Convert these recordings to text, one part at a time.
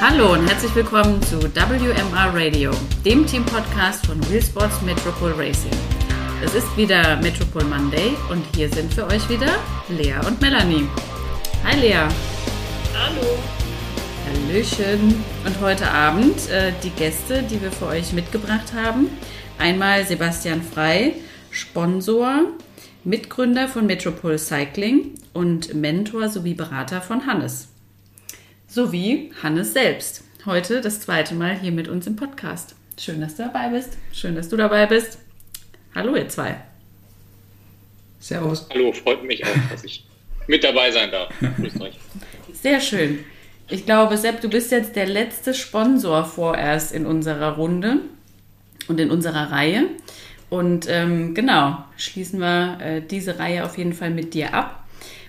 Hallo und herzlich willkommen zu WMR Radio, dem Team-Podcast von Wheelsports Metropole Racing. Es ist wieder Metropole Monday und hier sind für euch wieder Lea und Melanie. Hi Lea. Hallo. Hallöchen. Und heute Abend äh, die Gäste, die wir für euch mitgebracht haben. Einmal Sebastian Frei, Sponsor, Mitgründer von Metropole Cycling und Mentor sowie Berater von Hannes sowie Hannes selbst. Heute das zweite Mal hier mit uns im Podcast. Schön, dass du dabei bist. Schön, dass du dabei bist. Hallo, ihr zwei. Servus. Hallo, freut mich auch, dass ich mit dabei sein darf. Grüßt euch. Sehr schön. Ich glaube, Sepp, du bist jetzt der letzte Sponsor vorerst in unserer Runde und in unserer Reihe. Und ähm, genau, schließen wir äh, diese Reihe auf jeden Fall mit dir ab.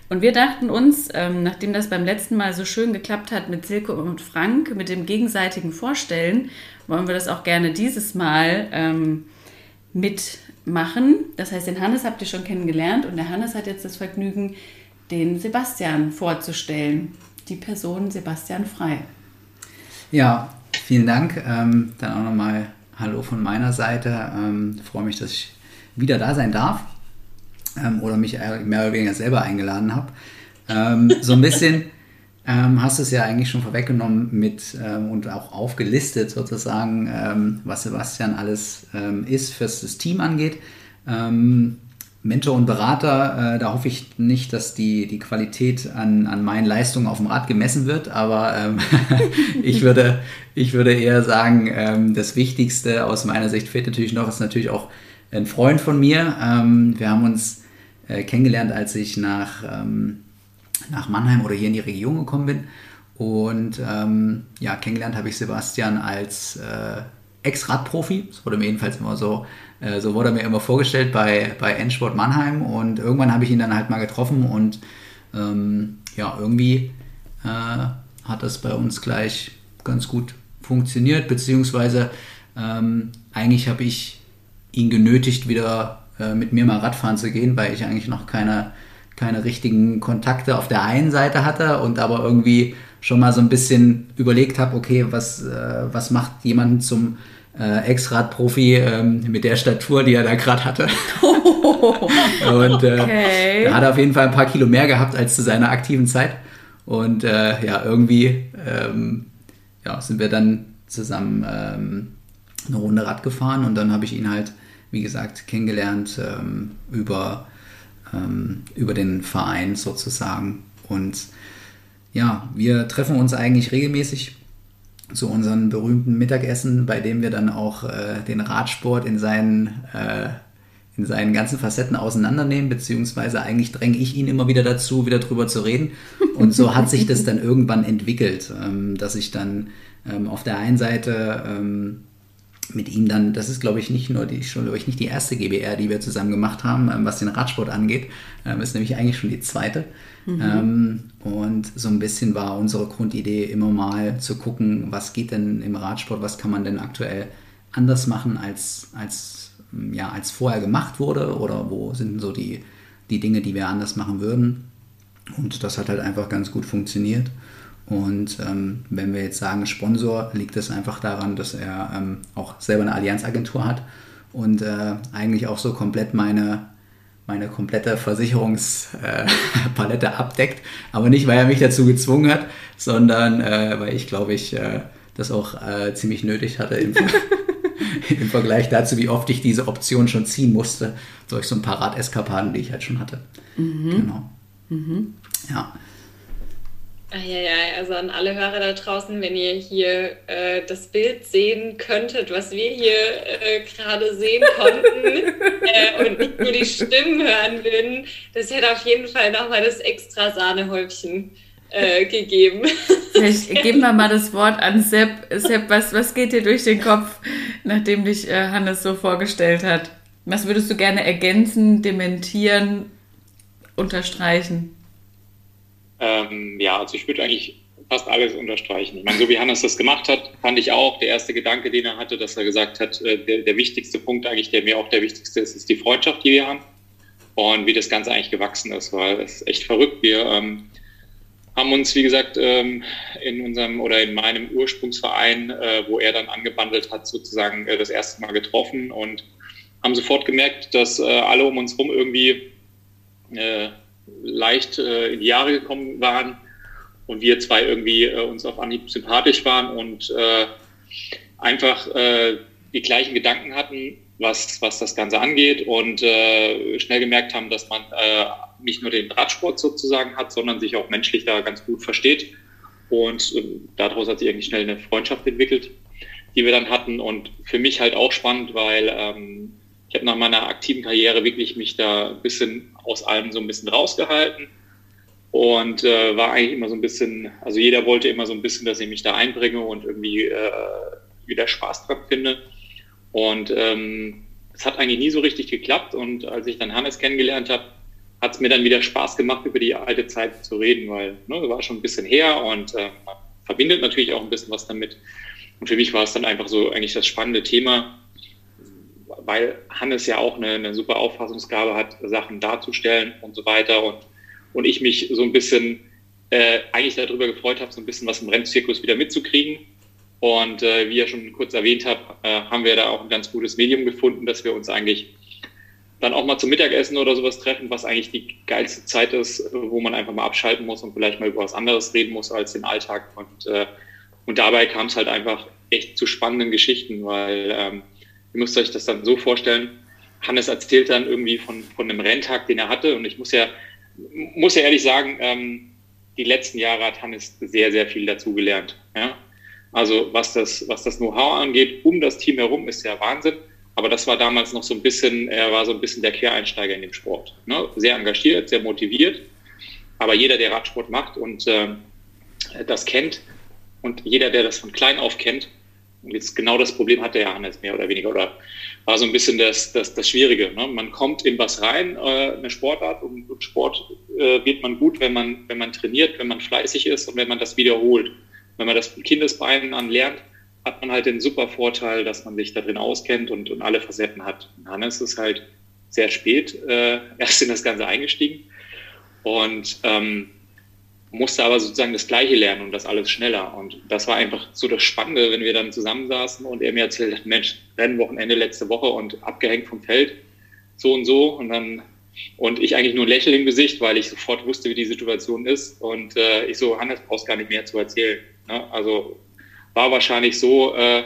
Und wir dachten uns, ähm, nachdem das beim letzten Mal so schön geklappt hat mit Silke und Frank, mit dem gegenseitigen Vorstellen, wollen wir das auch gerne dieses Mal ähm, mitmachen. Das heißt, den Hannes habt ihr schon kennengelernt und der Hannes hat jetzt das Vergnügen, den Sebastian vorzustellen. Die Person Sebastian Frei. Ja, vielen Dank. Ähm, dann auch nochmal Hallo von meiner Seite. Ähm, freue mich, dass ich wieder da sein darf ähm, oder mich mehr oder weniger selber eingeladen habe. Ähm, so ein bisschen ähm, hast du es ja eigentlich schon vorweggenommen mit ähm, und auch aufgelistet sozusagen, ähm, was Sebastian alles ähm, ist, was das Team angeht. Mentor und Berater, äh, da hoffe ich nicht, dass die, die Qualität an, an meinen Leistungen auf dem Rad gemessen wird, aber ähm, ich, würde, ich würde eher sagen, ähm, das Wichtigste aus meiner Sicht fehlt natürlich noch, ist natürlich auch ein Freund von mir. Ähm, wir haben uns äh, kennengelernt, als ich nach, ähm, nach Mannheim oder hier in die Region gekommen bin. Und ähm, ja, kennengelernt habe ich Sebastian als äh, Ex-Radprofi. Das wurde mir jedenfalls immer so, äh, so wurde mir immer vorgestellt bei, bei Endsport Mannheim. Und irgendwann habe ich ihn dann halt mal getroffen und ähm, ja, irgendwie äh, hat das bei uns gleich ganz gut funktioniert, beziehungsweise ähm, eigentlich habe ich ihn genötigt, wieder äh, mit mir mal Radfahren zu gehen, weil ich eigentlich noch keine, keine richtigen Kontakte auf der einen Seite hatte und aber irgendwie schon mal so ein bisschen überlegt habe, okay, was, äh, was macht jemand zum äh, Ex-Radprofi ähm, mit der Statur, die er da gerade hatte. und äh, okay. er hat auf jeden Fall ein paar Kilo mehr gehabt als zu seiner aktiven Zeit. Und äh, ja, irgendwie ähm, ja, sind wir dann zusammen ähm, eine Runde Rad gefahren und dann habe ich ihn halt wie gesagt, kennengelernt ähm, über, ähm, über den Verein sozusagen. Und ja, wir treffen uns eigentlich regelmäßig zu unseren berühmten Mittagessen, bei dem wir dann auch äh, den Radsport in seinen, äh, in seinen ganzen Facetten auseinandernehmen, beziehungsweise eigentlich dränge ich ihn immer wieder dazu, wieder drüber zu reden. Und so hat sich das dann irgendwann entwickelt, ähm, dass ich dann ähm, auf der einen Seite ähm, mit ihm dann, das ist glaube ich nicht nur die, schon glaube ich nicht die erste GBR, die wir zusammen gemacht haben, ähm, was den Radsport angeht, ähm, ist nämlich eigentlich schon die zweite. Mhm. Ähm, und so ein bisschen war unsere Grundidee immer mal zu gucken, was geht denn im Radsport, was kann man denn aktuell anders machen als, als, ja, als vorher gemacht wurde oder wo sind so die, die Dinge, die wir anders machen würden. Und das hat halt einfach ganz gut funktioniert. Und ähm, wenn wir jetzt sagen Sponsor, liegt es einfach daran, dass er ähm, auch selber eine Allianzagentur hat und äh, eigentlich auch so komplett meine, meine komplette Versicherungspalette äh, abdeckt. Aber nicht, weil er mich dazu gezwungen hat, sondern äh, weil ich, glaube ich, äh, das auch äh, ziemlich nötig hatte im, im, Vergleich dazu, wie oft ich diese Option schon ziehen musste durch so ein paar Radeskapaden, die ich halt schon hatte. Mhm. Genau. Mhm. Ja. Ja, also an alle Hörer da draußen, wenn ihr hier äh, das Bild sehen könntet, was wir hier äh, gerade sehen konnten äh, und nicht nur die Stimmen hören würden, das hätte auf jeden Fall nochmal das extra Sahnehäubchen äh, gegeben. Vielleicht geben wir mal das Wort an Sepp. Sepp, was, was geht dir durch den Kopf, nachdem dich äh, Hannes so vorgestellt hat? Was würdest du gerne ergänzen, dementieren, unterstreichen? Ähm, ja, also ich würde eigentlich fast alles unterstreichen. Ich meine, so wie Hannes das gemacht hat, fand ich auch, der erste Gedanke, den er hatte, dass er gesagt hat, äh, der, der wichtigste Punkt eigentlich, der mir auch der wichtigste ist, ist die Freundschaft, die wir haben und wie das Ganze eigentlich gewachsen ist, weil es ist echt verrückt. Wir ähm, haben uns, wie gesagt, ähm, in unserem oder in meinem Ursprungsverein, äh, wo er dann angebandelt hat, sozusagen äh, das erste Mal getroffen und haben sofort gemerkt, dass äh, alle um uns herum irgendwie leicht in die Jahre gekommen waren und wir zwei irgendwie uns auf Anhieb sympathisch waren und einfach die gleichen Gedanken hatten, was, was das Ganze angeht und schnell gemerkt haben, dass man nicht nur den Radsport sozusagen hat, sondern sich auch menschlich da ganz gut versteht. Und äh, daraus hat sich eigentlich schnell eine Freundschaft entwickelt, die wir dann hatten. Und für mich halt auch spannend, weil ähm, ich habe nach meiner aktiven Karriere wirklich mich da ein bisschen aus allem so ein bisschen rausgehalten und äh, war eigentlich immer so ein bisschen, also jeder wollte immer so ein bisschen, dass ich mich da einbringe und irgendwie äh, wieder Spaß dran finde. Und ähm, es hat eigentlich nie so richtig geklappt. Und als ich dann Hannes kennengelernt habe, hat es mir dann wieder Spaß gemacht, über die alte Zeit zu reden, weil ne, war schon ein bisschen her und äh, man verbindet natürlich auch ein bisschen was damit. Und für mich war es dann einfach so eigentlich das spannende Thema, weil Hannes ja auch eine, eine super Auffassungsgabe hat, Sachen darzustellen und so weiter. Und, und ich mich so ein bisschen äh, eigentlich darüber gefreut habe, so ein bisschen was im Rennzirkus wieder mitzukriegen. Und äh, wie ihr schon kurz erwähnt habt, äh, haben wir da auch ein ganz gutes Medium gefunden, dass wir uns eigentlich dann auch mal zum Mittagessen oder sowas treffen, was eigentlich die geilste Zeit ist, wo man einfach mal abschalten muss und vielleicht mal über was anderes reden muss als den Alltag. Und, äh, und dabei kam es halt einfach echt zu spannenden Geschichten, weil ähm, ihr müsst euch das dann so vorstellen, Hannes erzählt dann irgendwie von, von einem Renntag, den er hatte. Und ich muss ja, muss ja ehrlich sagen, ähm, die letzten Jahre hat Hannes sehr, sehr viel dazugelernt. Ja? Also was das, was das Know-how angeht, um das Team herum, ist ja Wahnsinn. Aber das war damals noch so ein bisschen, er war so ein bisschen der Quereinsteiger in dem Sport. Ne? Sehr engagiert, sehr motiviert. Aber jeder, der Radsport macht und äh, das kennt und jeder, der das von klein auf kennt, jetzt genau das Problem hatte ja Hannes mehr oder weniger, oder war so ein bisschen das, das, das Schwierige. Ne? Man kommt in was rein, äh, eine Sportart, und, und Sport äh, wird man gut, wenn man, wenn man trainiert, wenn man fleißig ist und wenn man das wiederholt. Wenn man das von Kindesbeinen an lernt, hat man halt den super Vorteil, dass man sich da drin auskennt und, und alle Facetten hat. Hannes ist halt sehr spät äh, erst in das Ganze eingestiegen und ähm, musste aber sozusagen das Gleiche lernen und das alles schneller. Und das war einfach so das Spannende, wenn wir dann zusammensaßen und er mir erzählt hat, Mensch, Rennwochenende letzte Woche und abgehängt vom Feld, so und so. Und dann und ich eigentlich nur ein Lächeln im Gesicht, weil ich sofort wusste, wie die Situation ist. Und äh, ich so, Hannes, brauchst gar nicht mehr zu erzählen. Ne? Also war wahrscheinlich so, äh,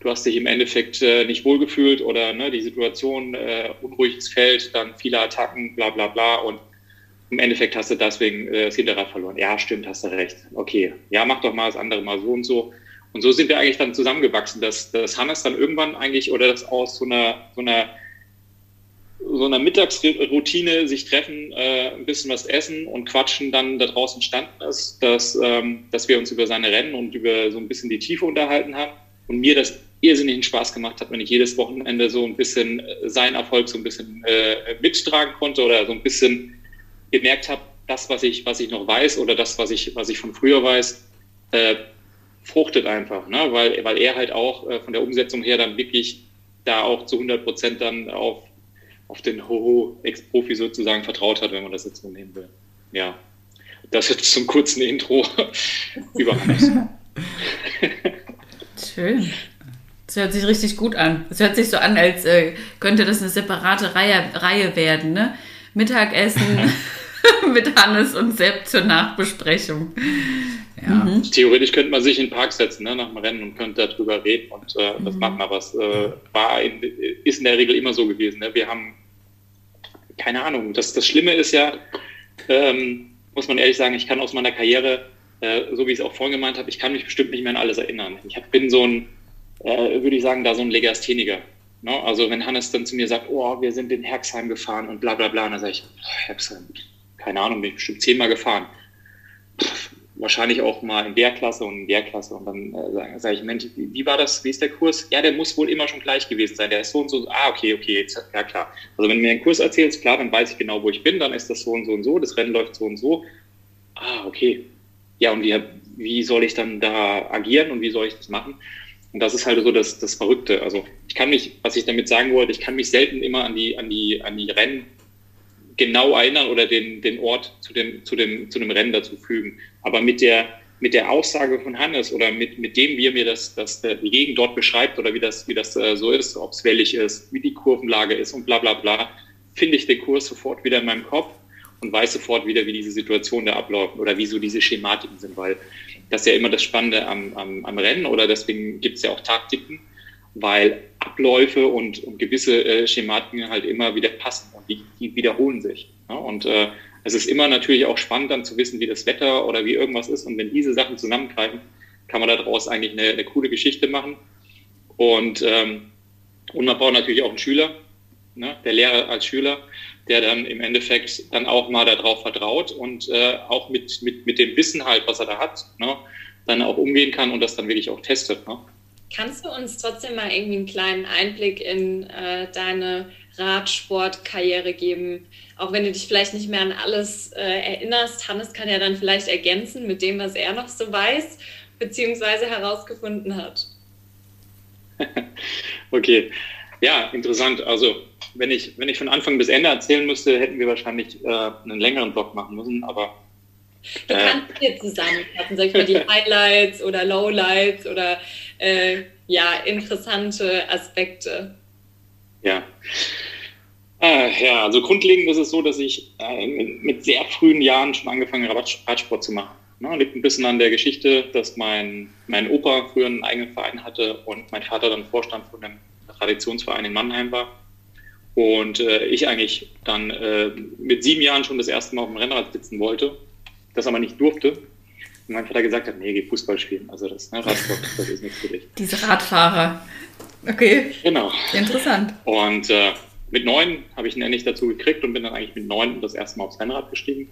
du hast dich im Endeffekt äh, nicht wohlgefühlt oder ne, die Situation, äh, unruhiges Feld, dann viele Attacken, bla bla bla und im Endeffekt hast du deswegen äh, das Hinterrad verloren. Ja, stimmt, hast du recht. Okay, ja, mach doch mal das andere mal so und so. Und so sind wir eigentlich dann zusammengewachsen, dass, dass Hannes dann irgendwann eigentlich oder das aus so einer, so einer so einer Mittagsroutine sich treffen, äh, ein bisschen was essen und quatschen dann da draußen entstanden ist, dass, ähm, dass wir uns über seine Rennen und über so ein bisschen die Tiefe unterhalten haben und mir das irrsinnigen Spaß gemacht hat, wenn ich jedes Wochenende so ein bisschen äh, seinen Erfolg so ein bisschen äh, mittragen konnte oder so ein bisschen gemerkt habe, das, was ich, was ich noch weiß oder das, was ich, was ich von früher weiß, äh, fruchtet einfach, ne? weil, weil er halt auch äh, von der Umsetzung her dann wirklich da auch zu 100 Prozent dann auf auf den Hoho-Ex-Profi sozusagen vertraut hat, wenn man das jetzt so nehmen will. Ja, das jetzt zum kurzen Intro über. Schön. Das hört sich richtig gut an. Es hört sich so an, als äh, könnte das eine separate Reihe, Reihe werden. Ne? Mittagessen mit Hannes und Sepp zur Nachbesprechung. Ja. Mhm. Theoretisch könnte man sich in den Park setzen ne, nach dem Rennen und könnte darüber reden und äh, das mhm. machen, aber es äh, war in, ist in der Regel immer so gewesen. Ne? Wir haben keine Ahnung. Das, das Schlimme ist ja, ähm, muss man ehrlich sagen, ich kann aus meiner Karriere, äh, so wie ich es auch vorhin gemeint habe, ich kann mich bestimmt nicht mehr an alles erinnern. Ich hab, bin so ein, äh, würde ich sagen, da so ein Legastheniker. Ne? Also wenn Hannes dann zu mir sagt, oh, wir sind in Herxheim gefahren und bla bla bla, dann sage ich, Herxheim, keine Ahnung, bin ich bestimmt zehnmal gefahren. Wahrscheinlich auch mal in der Klasse und in der Klasse. Und dann äh, sage sag ich, Mensch, wie, wie, war das, wie ist der Kurs? Ja, der muss wohl immer schon gleich gewesen sein. Der ist so und so. Ah, okay, okay, jetzt, ja klar. Also wenn du mir einen Kurs erzählst, klar, dann weiß ich genau, wo ich bin, dann ist das so und so und so, das Rennen läuft so und so. Ah, okay. Ja, und wie, wie soll ich dann da agieren und wie soll ich das machen? Und das ist halt so das, das Verrückte. Also ich kann mich, was ich damit sagen wollte, ich kann mich selten immer an die, an die, an die Rennen genau erinnern oder den, den Ort zu dem, zu, dem, zu dem Rennen dazu fügen. Aber mit der, mit der Aussage von Hannes oder mit, mit dem, wie er mir das, das, die Gegend dort beschreibt oder wie das, wie das äh, so ist, ob es wellig ist, wie die Kurvenlage ist und bla bla bla, finde ich den Kurs sofort wieder in meinem Kopf und weiß sofort wieder, wie diese Situation da abläuft oder wie so diese Schematiken sind, weil das ist ja immer das Spannende am, am, am Rennen oder deswegen gibt es ja auch Taktiken, weil Abläufe und, und gewisse äh, Schematiken halt immer wieder passen und die, die wiederholen sich. Ja? Und äh, es ist immer natürlich auch spannend dann zu wissen, wie das Wetter oder wie irgendwas ist und wenn diese Sachen zusammengreifen, kann man daraus eigentlich eine, eine coole Geschichte machen und, ähm, und man braucht natürlich auch einen Schüler, ne? der Lehrer als Schüler, der dann im Endeffekt dann auch mal darauf vertraut und äh, auch mit, mit, mit dem Wissen halt, was er da hat, ne? dann auch umgehen kann und das dann wirklich auch testet. Ne? Kannst du uns trotzdem mal irgendwie einen kleinen Einblick in äh, deine Radsportkarriere geben? Auch wenn du dich vielleicht nicht mehr an alles äh, erinnerst. Hannes kann ja dann vielleicht ergänzen mit dem, was er noch so weiß, beziehungsweise herausgefunden hat. okay, ja, interessant. Also wenn ich, wenn ich von Anfang bis Ende erzählen müsste, hätten wir wahrscheinlich äh, einen längeren Blog machen müssen, aber. Du kannst äh, hier zusammenfassen, sag ich mal, die Highlights oder Lowlights oder äh, ja, interessante Aspekte. Ja. Äh, ja, also grundlegend ist es so, dass ich äh, mit sehr frühen Jahren schon angefangen habe, Radsport zu machen. Ne, liegt ein bisschen an der Geschichte, dass mein, mein Opa früher einen eigenen Verein hatte und mein Vater dann Vorstand von einem Traditionsverein in Mannheim war. Und äh, ich eigentlich dann äh, mit sieben Jahren schon das erste Mal auf dem Rennrad sitzen wollte, das aber nicht durfte. Und mein Vater gesagt hat, nee, geh Fußball spielen. Also das ne, Radsport, das ist nichts für dich. Diese Radfahrer. Okay. Genau. Interessant. Und äh, mit neun habe ich ihn endlich dazu gekriegt und bin dann eigentlich mit neun das erste Mal aufs Rennrad gestiegen.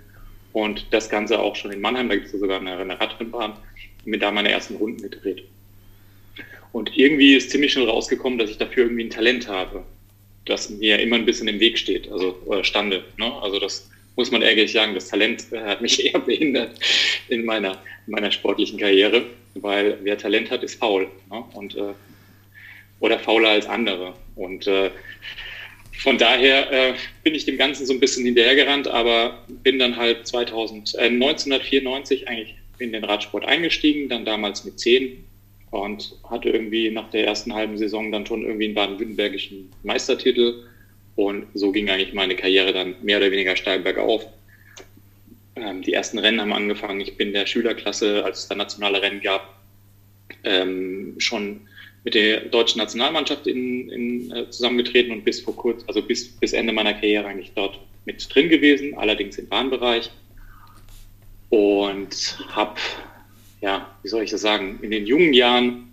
Und das Ganze auch schon in Mannheim, da gibt es ja sogar eine, eine Radrennbahn, mit da meine ersten Runden gedreht. Und irgendwie ist ziemlich schnell rausgekommen, dass ich dafür irgendwie ein Talent habe das mir immer ein bisschen im Weg steht, also oder stande. Ne? Also das muss man ehrlich sagen, das Talent äh, hat mich eher behindert in meiner, in meiner sportlichen Karriere, weil wer Talent hat, ist faul. Ne? Und, äh, oder fauler als andere. Und äh, von daher äh, bin ich dem Ganzen so ein bisschen hinterhergerannt, aber bin dann halt 2000, äh, 1994 eigentlich in den Radsport eingestiegen, dann damals mit 10 und hatte irgendwie nach der ersten halben Saison dann schon irgendwie einen baden-württembergischen Meistertitel. Und so ging eigentlich meine Karriere dann mehr oder weniger steil bergauf. Ähm, die ersten Rennen haben angefangen. Ich bin der Schülerklasse, als es dann nationale Rennen gab, ähm, schon mit der deutschen Nationalmannschaft in, in, äh, zusammengetreten und bis vor kurz, also bis, bis Ende meiner Karriere eigentlich dort mit drin gewesen, allerdings im Bahnbereich. Und habe ja, wie soll ich das sagen, in den jungen Jahren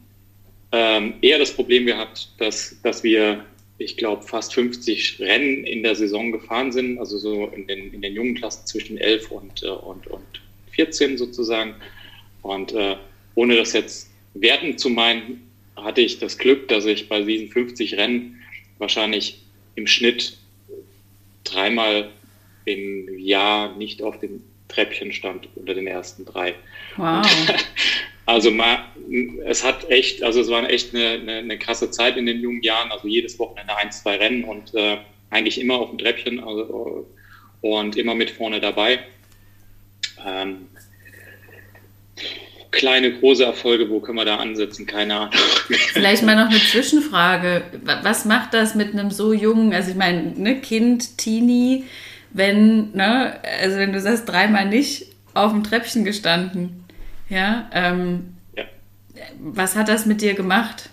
ähm, eher das Problem gehabt, dass, dass wir, ich glaube, fast 50 Rennen in der Saison gefahren sind, also so in den, in den jungen Klassen zwischen 11 und, äh, und, und 14 sozusagen. Und äh, ohne das jetzt werten zu meinen, hatte ich das Glück, dass ich bei diesen 50 Rennen wahrscheinlich im Schnitt dreimal im Jahr nicht auf dem Treppchen stand unter den ersten drei. Wow. also mal, es hat echt, also es war echt eine, eine, eine, krasse Zeit in den jungen Jahren, also jedes Wochenende ein, zwei Rennen und äh, eigentlich immer auf dem Treppchen also, und immer mit vorne dabei. Ähm, kleine, große Erfolge, wo können wir da ansetzen? Keine Ahnung. Vielleicht mal noch eine Zwischenfrage. Was macht das mit einem so jungen, also ich meine, ne, Kind, Teenie, wenn, ne, also wenn du sagst, dreimal nicht auf dem Treppchen gestanden, ja, ähm, ja. was hat das mit dir gemacht?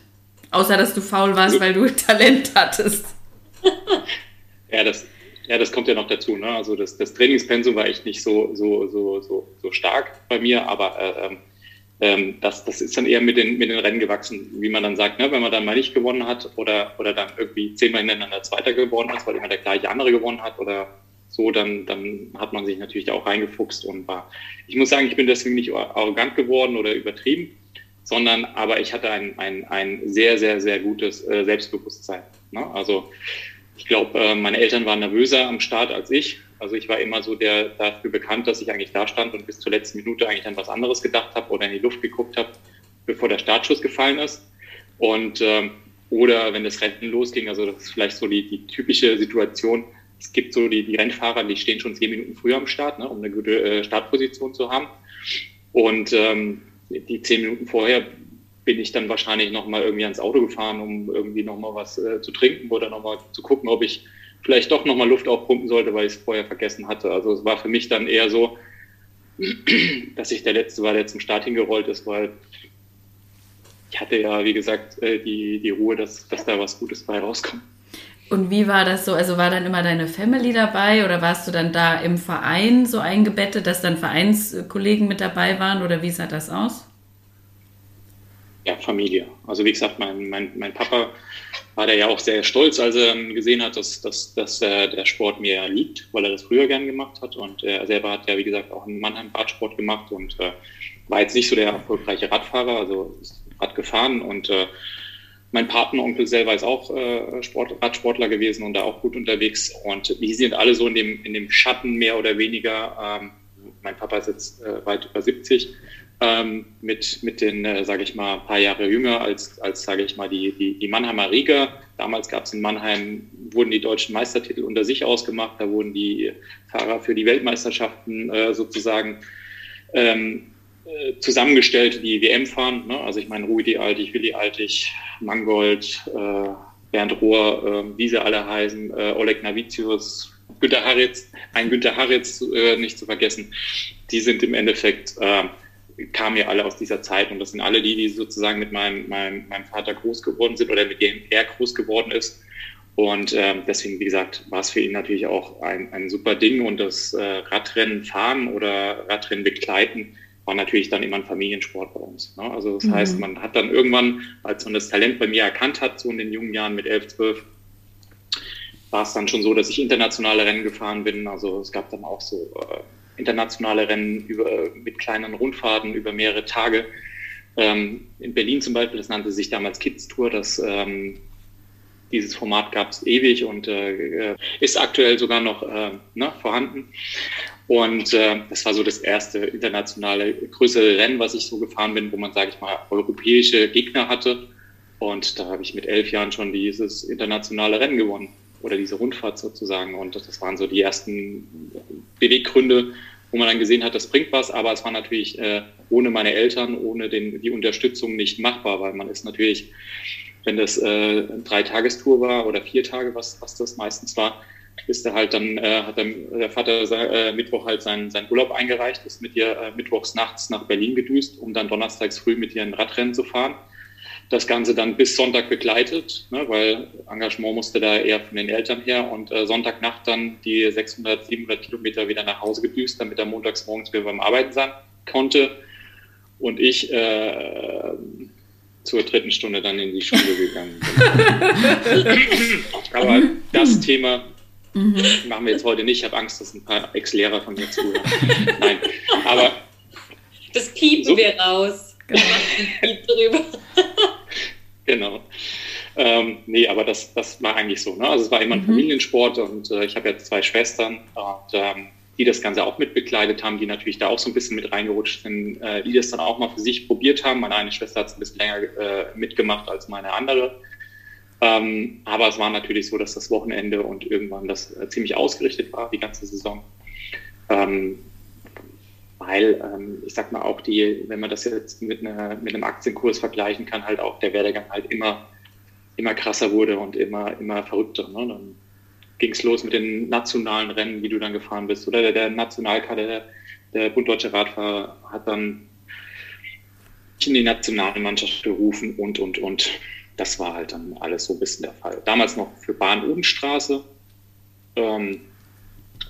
Außer, dass du faul warst, weil du Talent hattest. ja, das, ja, das kommt ja noch dazu. Ne? Also das, das Trainingspensum war echt nicht so, so, so, so, so stark bei mir, aber äh, ähm, ähm, das, das ist dann eher mit den, mit den Rennen gewachsen, wie man dann sagt, ne? wenn man dann mal nicht gewonnen hat oder, oder dann irgendwie zehnmal hintereinander Zweiter geworden ist, weil immer der gleiche andere gewonnen hat oder so, dann, dann hat man sich natürlich auch reingefuchst und war. Ich muss sagen, ich bin deswegen nicht arrogant geworden oder übertrieben, sondern aber ich hatte ein, ein, ein sehr, sehr, sehr gutes äh, Selbstbewusstsein. Ne? Also ich glaube, äh, meine Eltern waren nervöser am Start als ich. Also ich war immer so der dafür bekannt, dass ich eigentlich da stand und bis zur letzten Minute eigentlich an was anderes gedacht habe oder in die Luft geguckt habe, bevor der Startschuss gefallen ist. Und ähm, oder wenn das Rennen losging, also das ist vielleicht so die, die typische Situation, es gibt so die, die Rennfahrer, die stehen schon zehn Minuten früher am Start, ne, um eine gute äh, Startposition zu haben. Und ähm, die zehn Minuten vorher bin ich dann wahrscheinlich nochmal irgendwie ans Auto gefahren, um irgendwie nochmal was äh, zu trinken oder nochmal zu gucken, ob ich vielleicht doch nochmal Luft aufpumpen sollte, weil ich es vorher vergessen hatte. Also es war für mich dann eher so, dass ich der Letzte war, der zum Start hingerollt ist, weil ich hatte ja, wie gesagt, äh, die, die Ruhe, dass, dass da was Gutes bei rauskommt. Und wie war das so? Also war dann immer deine Family dabei oder warst du dann da im Verein so eingebettet, dass dann Vereinskollegen mit dabei waren oder wie sah das aus? Ja, Familie. Also wie gesagt, mein, mein, mein Papa war da ja auch sehr stolz, als er gesehen hat, dass, dass, dass äh, der Sport mir liegt, weil er das früher gern gemacht hat. Und er selber hat ja, wie gesagt, auch in Mannheim Radsport gemacht und äh, war jetzt nicht so der erfolgreiche Radfahrer, also ist Rad gefahren und äh, mein Patenonkel selber ist auch äh, Sport, Radsportler gewesen und da auch gut unterwegs. Und die sind alle so in dem, in dem Schatten mehr oder weniger. Ähm, mein Papa ist jetzt äh, weit über 70 ähm, mit, mit den, äh, sage ich mal, ein paar Jahre jünger als, als sage ich mal, die, die, die Mannheimer Riga. Damals gab es in Mannheim, wurden die deutschen Meistertitel unter sich ausgemacht, da wurden die Fahrer für die Weltmeisterschaften äh, sozusagen ähm, äh, zusammengestellt, die WM fahren. Ne? Also ich meine, Rudi Altig, Willi Altig, Mangold, äh, Bernd Rohr, äh, wie sie alle heißen, äh, Oleg Navicius, Günter Haritz, ein Günter Haritz äh, nicht zu vergessen. Die sind im Endeffekt kamen ja alle aus dieser Zeit und das sind alle die, die sozusagen mit meinem, meinem, meinem Vater groß geworden sind oder mit dem er groß geworden ist. Und ähm, deswegen, wie gesagt, war es für ihn natürlich auch ein, ein super Ding und das äh, Radrennen fahren oder Radrennen begleiten war natürlich dann immer ein Familiensport bei uns. Ne? Also das mhm. heißt, man hat dann irgendwann, als man das Talent bei mir erkannt hat, so in den jungen Jahren mit 11, 12, war es dann schon so, dass ich internationale Rennen gefahren bin. Also es gab dann auch so äh, internationale Rennen über, mit kleinen Rundfahrten über mehrere Tage. Ähm, in Berlin zum Beispiel, das nannte sich damals Kids Tour, das ähm, dieses Format gab es ewig und äh, äh, ist aktuell sogar noch äh, ne, vorhanden. Und äh, das war so das erste internationale größere Rennen, was ich so gefahren bin, wo man, sage ich mal, europäische Gegner hatte. Und da habe ich mit elf Jahren schon dieses internationale Rennen gewonnen oder diese Rundfahrt sozusagen. Und das waren so die ersten Beweggründe, wo man dann gesehen hat, das bringt was. Aber es war natürlich äh, ohne meine Eltern, ohne den, die Unterstützung nicht machbar, weil man ist natürlich, wenn das äh, eine Dreitagestour war oder vier Tage, was, was das meistens war, ist er halt dann, äh, hat dann der Vater äh, Mittwoch halt seinen, seinen Urlaub eingereicht, ist mit ihr äh, mittwochs nachts nach Berlin gedüst, um dann donnerstags früh mit ihr ein Radrennen zu fahren das Ganze dann bis Sonntag begleitet, ne, weil Engagement musste da eher von den Eltern her und äh, Sonntagnacht dann die 600, 700 Kilometer wieder nach Hause gedüst, damit er montags morgens wieder beim Arbeiten sein konnte. Und ich äh, zur dritten Stunde dann in die Schule gegangen bin. Aber das Thema mhm. machen wir jetzt heute nicht. Ich habe Angst, dass ein paar Ex-Lehrer von mir zuhören. Nein, aber... Das piepen so, wir raus. Genau. drüber. Genau. Ähm, nee, aber das, das war eigentlich so. Ne? Also es war immer ein mhm. Familiensport und äh, ich habe ja zwei Schwestern, und, ähm, die das Ganze auch mitbekleidet haben, die natürlich da auch so ein bisschen mit reingerutscht sind, äh, die das dann auch mal für sich probiert haben. Meine eine Schwester hat es ein bisschen länger äh, mitgemacht als meine andere. Ähm, aber es war natürlich so, dass das Wochenende und irgendwann das äh, ziemlich ausgerichtet war, die ganze Saison. Ähm, weil ähm, ich sag mal auch die, wenn man das jetzt mit, einer, mit einem Aktienkurs vergleichen kann, halt auch der Werdegang halt immer, immer krasser wurde und immer, immer verrückter. Ne? Dann ging es los mit den nationalen Rennen, wie du dann gefahren bist. Oder der, der Nationalkader, der, der Bund Radfahrer hat dann in die nationale Mannschaft gerufen und, und, und. Das war halt dann alles so ein bisschen der Fall. Damals noch für Bahn und Straße. Ähm,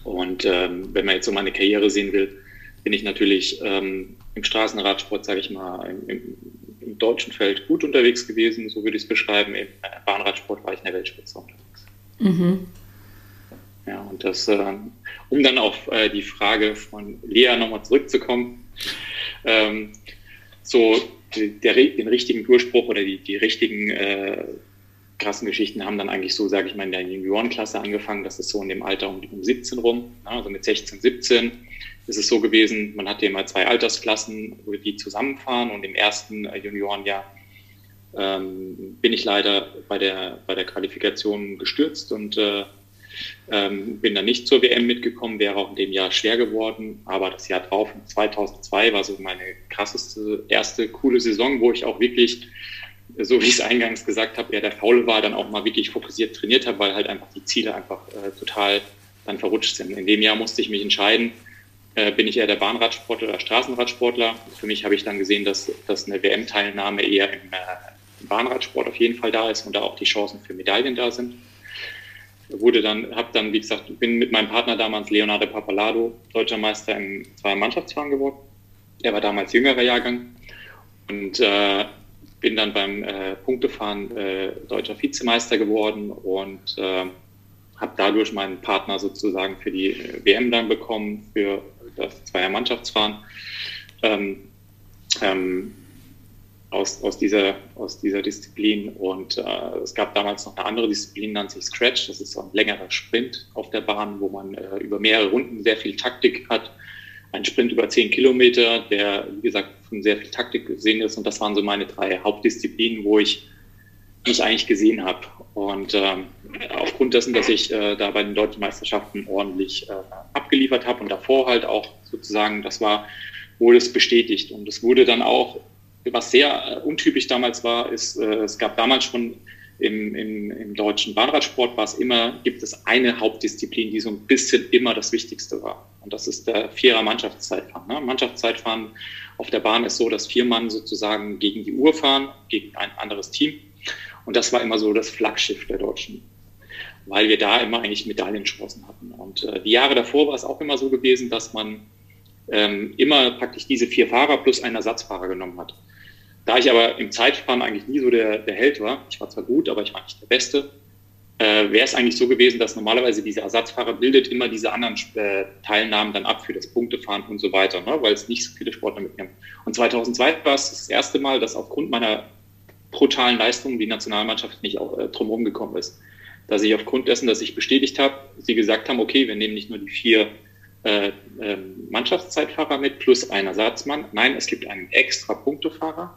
und ähm, wenn man jetzt so meine Karriere sehen will, bin ich natürlich ähm, im Straßenradsport, sage ich mal, im, im, im, deutschen Feld gut unterwegs gewesen, so würde ich es beschreiben. Im Bahnradsport war ich in der Weltspitze unterwegs. Mhm. Ja, und das, äh, um dann auf äh, die Frage von Lea nochmal zurückzukommen, ähm, so der, den richtigen Durchbruch oder die, die richtigen äh, krassen Geschichten haben dann eigentlich so, sage ich mal, in der Juniorenklasse angefangen. Das ist so in dem Alter um, um 17 rum, also mit 16, 17 ist es so gewesen, man hatte immer zwei Altersklassen, wo die zusammenfahren und im ersten äh, Juniorenjahr ähm, bin ich leider bei der, bei der Qualifikation gestürzt und äh, Ähm, bin dann nicht zur WM mitgekommen, wäre auch in dem Jahr schwer geworden. Aber das Jahr drauf, 2002, war so meine krasseste, erste coole Saison, wo ich auch wirklich, so wie ich es eingangs gesagt habe, eher der Faule war, dann auch mal wirklich fokussiert trainiert habe, weil halt einfach die Ziele einfach äh, total dann verrutscht sind. In dem Jahr musste ich mich entscheiden, äh, bin ich eher der Bahnradsportler oder Straßenradsportler. Für mich habe ich dann gesehen, dass, dass eine WM-Teilnahme eher im, äh, im Bahnradsport auf jeden Fall da ist und da auch die Chancen für Medaillen da sind wurde dann, habe dann, wie gesagt, bin mit meinem Partner damals Leonardo Papalado, deutscher Meister im Zwei-Mannschaftsfahren geworden. Er war damals jüngerer Jahrgang und äh, bin dann beim äh, Punktefahren äh, deutscher Vizemeister geworden und äh, habe dadurch meinen Partner sozusagen für die WM dann bekommen, für das Zweier-Mannschaftsfahren. Ähm, ähm, aus, aus, dieser, aus dieser Disziplin. Und äh, es gab damals noch eine andere Disziplin, nennt sich Scratch. Das ist so ein längerer Sprint auf der Bahn, wo man äh, über mehrere Runden sehr viel Taktik hat. Ein Sprint über zehn Kilometer, der, wie gesagt, von sehr viel Taktik gesehen ist. Und das waren so meine drei Hauptdisziplinen, wo ich mich eigentlich gesehen habe. Und ähm, aufgrund dessen, dass ich äh, da bei den deutschen Meisterschaften ordentlich äh, abgeliefert habe und davor halt auch sozusagen, das war, wurde es bestätigt. Und es wurde dann auch was sehr äh, untypisch damals war, ist, äh, es gab damals schon im, im, im deutschen Bahnradsport war es immer, gibt es eine Hauptdisziplin, die so ein bisschen immer das Wichtigste war. Und das ist der Vierer Mannschaftszeitfahren. Ne? Mannschaftszeitfahren auf der Bahn ist so, dass vier Mann sozusagen gegen die Uhr fahren, gegen ein anderes Team. Und das war immer so das Flaggschiff der Deutschen, weil wir da immer eigentlich Medaillenchancen hatten. Und äh, die Jahre davor war es auch immer so gewesen, dass man ähm, immer praktisch diese vier Fahrer plus einen Ersatzfahrer genommen hat. Da ich aber im Zeitfahren eigentlich nie so der, der Held war, ich war zwar gut, aber ich war nicht der Beste, äh, wäre es eigentlich so gewesen, dass normalerweise dieser Ersatzfahrer bildet immer diese anderen äh, Teilnahmen dann ab für das Punktefahren und so weiter, ne, weil es nicht so viele Sportler mitnehmen. Und 2002 war es das erste Mal, dass aufgrund meiner brutalen Leistung die Nationalmannschaft nicht auch, äh, drumherum gekommen ist. Dass ich aufgrund dessen, dass ich bestätigt habe, sie gesagt haben, okay, wir nehmen nicht nur die vier äh, äh, Mannschaftszeitfahrer mit plus ein Ersatzmann. Nein, es gibt einen extra Punktefahrer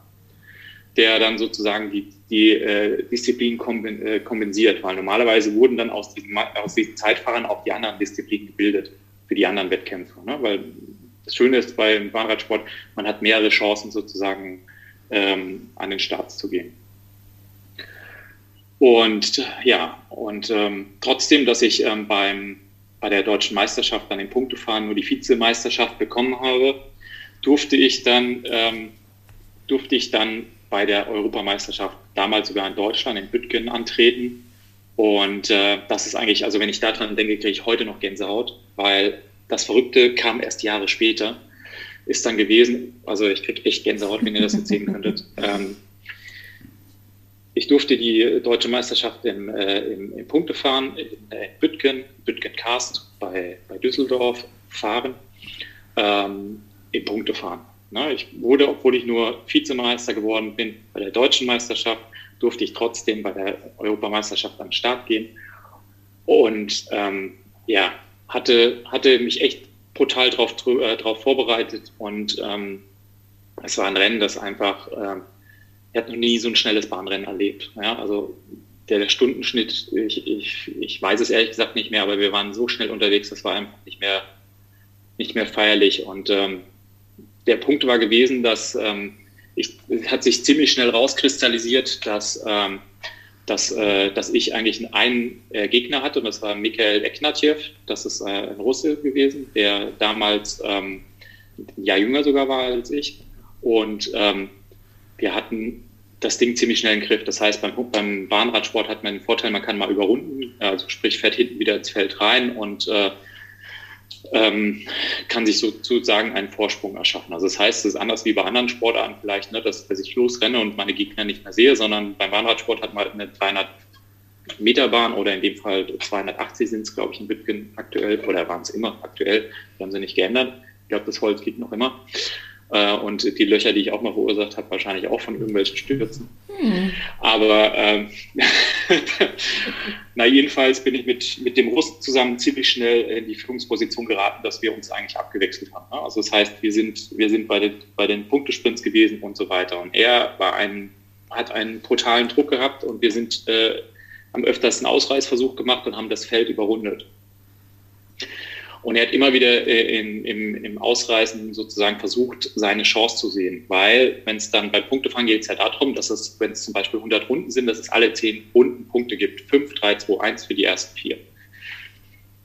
der dann sozusagen die, die äh, Disziplin äh, kompensiert, weil normalerweise wurden dann aus diesen, aus diesen Zeitfahrern auch die anderen Disziplinen gebildet für die anderen Wettkämpfe. Ne? Weil das Schöne ist beim Bahnradsport, man hat mehrere Chancen sozusagen ähm, an den Start zu gehen. Und ja, und ähm, trotzdem, dass ich ähm, beim, bei der deutschen Meisterschaft dann im Punktefahren nur die Vizemeisterschaft bekommen habe, durfte ich dann, ähm, durfte ich dann bei der Europameisterschaft damals sogar in Deutschland, in Bütgen, antreten. Und äh, das ist eigentlich, also wenn ich daran denke, kriege ich heute noch Gänsehaut, weil das Verrückte kam erst Jahre später. Ist dann gewesen, also ich kriege echt Gänsehaut, wenn ihr das jetzt sehen könntet. Ähm, ich durfte die deutsche Meisterschaft im, äh, im, im Punktefahren in, äh, in Bütgen, Bütgen Cast bei, bei Düsseldorf fahren, ähm, im Punktefahren. Ne, ich wurde, obwohl ich nur Vizemeister geworden bin bei der deutschen Meisterschaft, durfte ich trotzdem bei der Europameisterschaft an den Start gehen. Und ähm, ja, hatte, hatte mich echt brutal darauf äh, drauf vorbereitet. Und ähm, es war ein Rennen, das einfach, äh, ich habe noch nie so ein schnelles Bahnrennen erlebt. Ja, also der, der Stundenschnitt, ich, ich, ich weiß es ehrlich gesagt nicht mehr, aber wir waren so schnell unterwegs, das war einfach nicht mehr, nicht mehr feierlich. Und ähm, der Punkt war gewesen, dass ähm, ich, hat sich ziemlich schnell rauskristallisiert, dass, ähm, dass, äh, dass ich eigentlich einen äh, Gegner hatte und das war Mikhail Eknatjew. Das ist äh, ein Russe gewesen, der damals ähm, ein Jahr jünger sogar war als ich. Und ähm, wir hatten das Ding ziemlich schnell im Griff. Das heißt, beim, beim Bahnradsport hat man den Vorteil, man kann mal überrunden, also sprich fährt hinten wieder ins Feld rein und äh, ähm, kann sich sozusagen einen Vorsprung erschaffen. Also das heißt, es ist anders wie bei anderen Sportarten vielleicht, ne, dass, ich losrenne und meine Gegner nicht mehr sehe, sondern beim Bahnradsport hat man eine 300 Meter Bahn oder in dem Fall 280 sind es, glaube ich, in Wittgen aktuell oder waren es immer aktuell, die haben sie nicht geändert. Ich glaube, das Holz geht noch immer. Äh, und die Löcher, die ich auch mal verursacht habe, wahrscheinlich auch von irgendwelchen Stürzen. Hm. Aber ähm, na jedenfalls bin ich mit, mit dem Russen zusammen ziemlich schnell in die Führungsposition geraten, dass wir uns eigentlich abgewechselt haben. Ne? Also das heißt, wir sind, wir sind bei den, bei den Punktesprints gewesen und so weiter. Und er war ein, hat einen brutalen Druck gehabt und wir sind äh, haben öfters einen Ausreißversuch gemacht und haben das Feld überrundet. Und er hat immer wieder äh, in, im, im Ausreißen sozusagen versucht, seine Chance zu sehen. Weil, wenn es dann bei Punktefangen geht es ja darum, dass es, wenn es zum Beispiel 100 Runden sind, dass es alle 10 Runden Punkte gibt. 5, 3, 2, 1 für die ersten vier.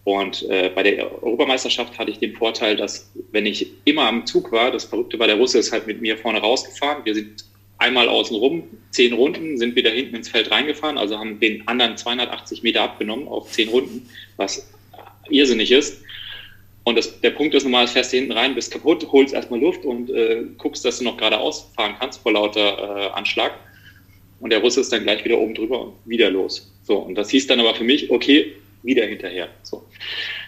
Und äh, bei der Europameisterschaft hatte ich den Vorteil, dass wenn ich immer am Zug war, das Verrückte war, der Russe ist halt mit mir vorne rausgefahren. Wir sind einmal außen rum, zehn Runden, sind wieder hinten ins Feld reingefahren, also haben den anderen 280 Meter abgenommen auf zehn Runden, was irrsinnig ist. Und das, der Punkt ist normal, fährst du hinten rein, bist kaputt, holst erstmal Luft und äh, guckst, dass du noch geradeaus fahren kannst vor lauter äh, Anschlag. Und der Russe ist dann gleich wieder oben drüber und wieder los. So, und das hieß dann aber für mich, okay, wieder hinterher. So.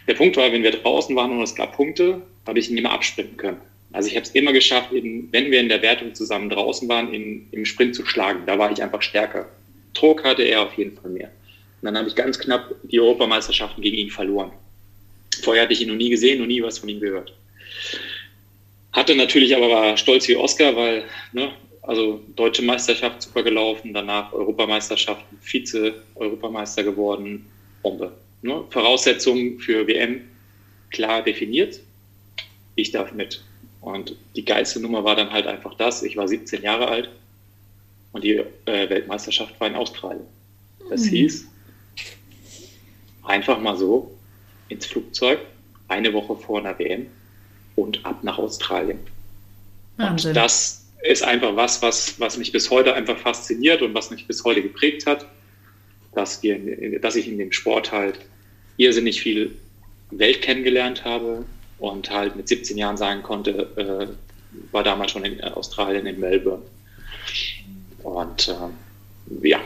Der Punkt war, wenn wir draußen waren und es gab Punkte, habe ich ihn immer absprinten können. Also ich habe es immer geschafft, in, wenn wir in der Wertung zusammen draußen waren, in, im Sprint zu schlagen. Da war ich einfach stärker. Druck hatte er auf jeden Fall mehr. Und dann habe ich ganz knapp die Europameisterschaften gegen ihn verloren. Vorher hatte ich ihn noch nie gesehen, noch nie was von ihm gehört. Hatte natürlich aber war stolz wie Oscar, weil, ne, also deutsche Meisterschaft super gelaufen, danach Europameisterschaft, Vize-Europameister geworden, Bombe. Ne? Voraussetzungen für WM klar definiert. Ich darf mit. Und die geilste Nummer war dann halt einfach das. Ich war 17 Jahre alt und die äh, Weltmeisterschaft war in Australien. Das mhm. hieß, einfach mal so ins Flugzeug, eine Woche vor einer WM und ab nach Australien. Wahnsinn. Und das ist einfach was, was, was mich bis heute einfach fasziniert und was mich bis heute geprägt hat dass, wir, dass ich in dem Sport halt irrsinnig viel Welt kennengelernt habe und halt mit 17 Jahren sagen konnte, äh, war damals schon in Australien, in Melbourne. Und äh, ja,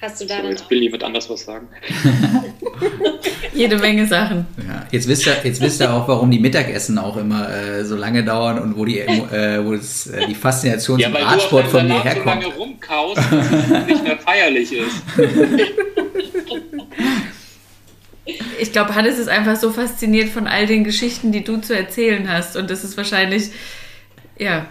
Hast du da so, jetzt will jemand anders was sagen? Jede Menge Sachen. Ja, jetzt wisst ihr, jetzt wisst ihr auch, warum die Mittagessen auch immer äh, so lange dauern und wo die, äh, wo das, äh, die Faszination ja, zum Radsport von mir herkommt. Ja, weil du so lange rumkaust, dass es nicht mehr feierlich ist. Ich glaube, Hannes ist einfach so fasziniert von all den Geschichten, die du zu erzählen hast. Und das ist wahrscheinlich, ja,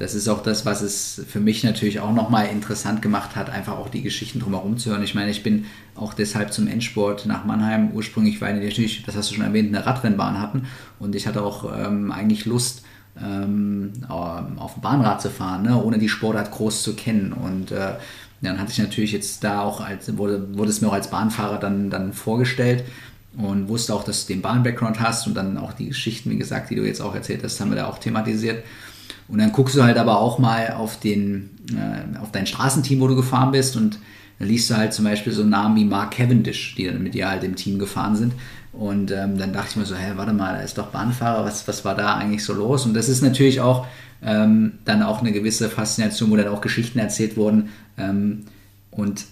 das ist auch das, was es für mich natürlich auch nochmal interessant gemacht hat, einfach auch die Geschichten drumherum zu hören. Ich meine, ich bin auch deshalb zum Endsport nach Mannheim ursprünglich, weil die natürlich, das hast du schon erwähnt, eine Radrennbahn hatten und ich hatte auch ähm, eigentlich Lust, ähm, auf dem Bahnrad zu fahren, ne, ohne die Sportart groß zu kennen und äh, dann hatte ich natürlich jetzt da auch, als, wurde, wurde es mir auch als Bahnfahrer dann, dann vorgestellt und wusste auch, dass du den Bahn-Background hast und dann auch die Geschichten, wie gesagt, die du jetzt auch erzählt hast, haben wir da auch thematisiert. Und dann guckst du halt aber auch mal auf, den, äh, auf dein Straßenteam, wo du gefahren bist und dann liest du halt zum Beispiel so Namen wie Mark Cavendish, die dann mit dir halt im Team gefahren sind. Und ähm, dann dachte ich mir so, hä, warte mal, da ist doch Bahnfahrer, was, was war da eigentlich so los? Und das ist natürlich auch ähm, dann auch eine gewisse Faszination, wo dann auch Geschichten erzählt wurden. Ähm, und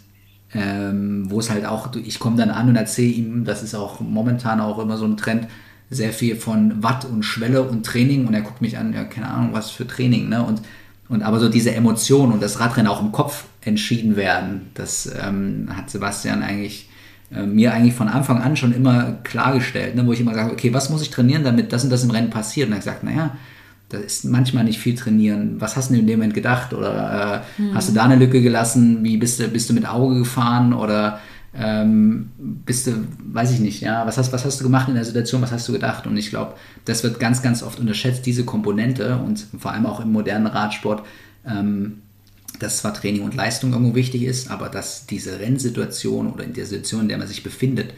ähm, wo es halt auch, ich komme dann an und erzähle ihm, das ist auch momentan auch immer so ein Trend, sehr viel von Watt und Schwelle und Training und er guckt mich an, ja, keine Ahnung, was für Training, ne? Und, und aber so diese Emotionen und das Radrennen auch im Kopf entschieden werden, das ähm, hat Sebastian eigentlich äh, mir eigentlich von Anfang an schon immer klargestellt, ne? wo ich immer sage, okay, was muss ich trainieren, damit das und das im Rennen passiert? Und er gesagt, naja, da ist manchmal nicht viel trainieren. Was hast du in dem Moment gedacht? Oder äh, hm. hast du da eine Lücke gelassen? Wie bist du, bist du mit Auge gefahren? Oder ähm, bist du, weiß ich nicht, ja, was hast, was hast du gemacht in der Situation, was hast du gedacht? Und ich glaube, das wird ganz, ganz oft unterschätzt, diese Komponente und vor allem auch im modernen Radsport, ähm, dass zwar Training und Leistung irgendwo wichtig ist, aber dass diese Rennsituation oder in der Situation, in der man sich befindet,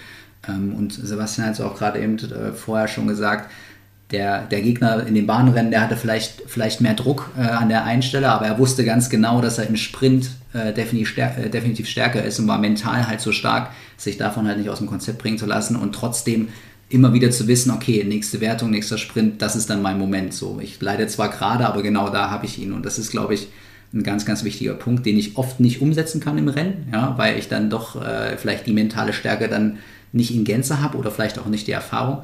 ähm, und Sebastian hat es auch gerade eben äh, vorher schon gesagt, der, der Gegner in den Bahnrennen, der hatte vielleicht, vielleicht mehr Druck äh, an der einen Stelle, aber er wusste ganz genau, dass er im Sprint äh, definitiv, stär äh, definitiv stärker ist und war mental halt so stark, sich davon halt nicht aus dem Konzept bringen zu lassen und trotzdem immer wieder zu wissen, okay, nächste Wertung, nächster Sprint, das ist dann mein Moment. So, ich leide zwar gerade, aber genau da habe ich ihn und das ist, glaube ich, ein ganz, ganz wichtiger Punkt, den ich oft nicht umsetzen kann im Rennen, ja, weil ich dann doch äh, vielleicht die mentale Stärke dann nicht in Gänze habe oder vielleicht auch nicht die Erfahrung.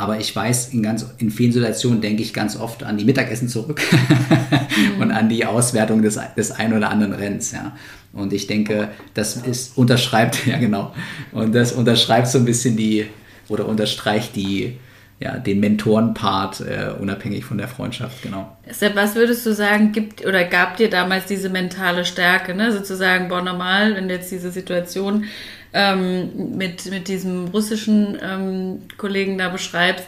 Aber ich weiß, in, ganz, in vielen Situationen denke ich ganz oft an die Mittagessen zurück mhm. und an die Auswertung des, des ein oder anderen Renns. Ja. Und ich denke, das ist, unterschreibt, ja genau, und das unterschreibt so ein bisschen die, oder unterstreicht die, ja, den Mentorenpart, äh, unabhängig von der Freundschaft, genau. Sepp, was würdest du sagen, gibt oder gab dir damals diese mentale Stärke, ne? sozusagen, boah, normal, wenn jetzt diese Situation ähm, mit, mit diesem russischen ähm, Kollegen da beschreibst,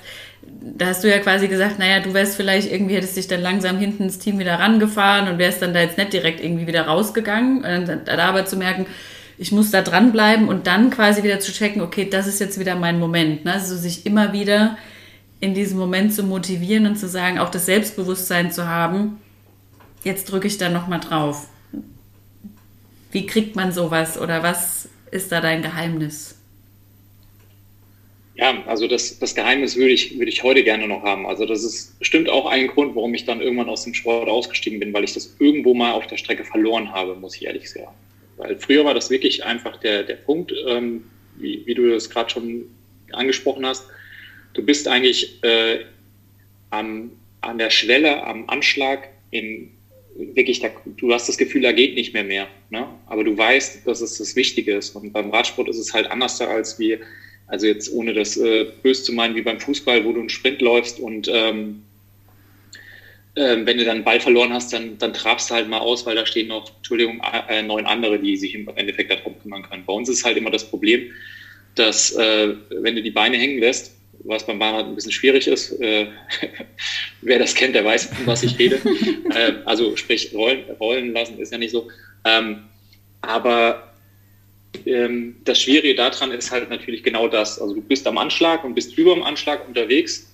da hast du ja quasi gesagt, naja, du wärst vielleicht irgendwie, hättest dich dann langsam hinten ins Team wieder rangefahren und wärst dann da jetzt nicht direkt irgendwie wieder rausgegangen. Da aber zu merken, ich muss da dranbleiben und dann quasi wieder zu checken, okay, das ist jetzt wieder mein Moment. Ne? Also sich immer wieder in diesem Moment zu motivieren und zu sagen, auch das Selbstbewusstsein zu haben, jetzt drücke ich da nochmal drauf. Wie kriegt man sowas oder was ist da dein Geheimnis? Ja, also das, das Geheimnis würde ich, würde ich heute gerne noch haben. Also das ist bestimmt auch ein Grund, warum ich dann irgendwann aus dem Sport ausgestiegen bin, weil ich das irgendwo mal auf der Strecke verloren habe, muss ich ehrlich sagen. Weil früher war das wirklich einfach der, der Punkt, ähm, wie, wie du das gerade schon angesprochen hast. Du bist eigentlich äh, am, an der Schwelle, am Anschlag in wirklich, da, du hast das Gefühl, da geht nicht mehr mehr. Ne? Aber du weißt, dass es das Wichtige ist. Und beim Radsport ist es halt anders als wie, also jetzt ohne das äh, böse zu meinen, wie beim Fußball, wo du einen Sprint läufst und ähm, äh, wenn du dann einen Ball verloren hast, dann, dann trabst du halt mal aus, weil da stehen noch, Entschuldigung, äh, neun andere, die sich im Endeffekt darum kümmern können. Bei uns ist halt immer das Problem, dass äh, wenn du die Beine hängen lässt, was beim Bahnrad ein bisschen schwierig ist. Äh, wer das kennt, der weiß, von was ich rede. äh, also sprich, rollen, rollen lassen ist ja nicht so. Ähm, aber ähm, das Schwierige daran ist halt natürlich genau das. Also du bist am Anschlag und bist über dem Anschlag unterwegs,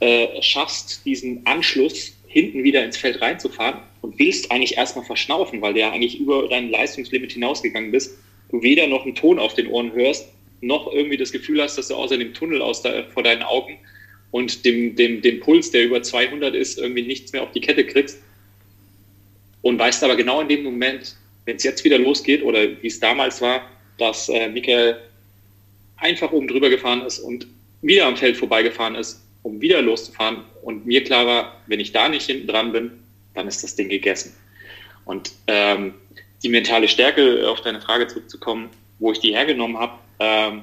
äh, schaffst diesen Anschluss hinten wieder ins Feld reinzufahren und willst eigentlich erstmal verschnaufen, weil du ja eigentlich über dein Leistungslimit hinausgegangen bist. Du weder noch einen Ton auf den Ohren hörst, noch irgendwie das Gefühl hast, dass du außer dem Tunnel aus da, vor deinen Augen und dem, dem, dem Puls, der über 200 ist, irgendwie nichts mehr auf die Kette kriegst. Und weißt aber genau in dem Moment, wenn es jetzt wieder losgeht oder wie es damals war, dass äh, Michael einfach oben drüber gefahren ist und wieder am Feld vorbeigefahren ist, um wieder loszufahren. Und mir klar war, wenn ich da nicht hinten dran bin, dann ist das Ding gegessen. Und ähm, die mentale Stärke, auf deine Frage zurückzukommen, wo ich die hergenommen habe, ähm,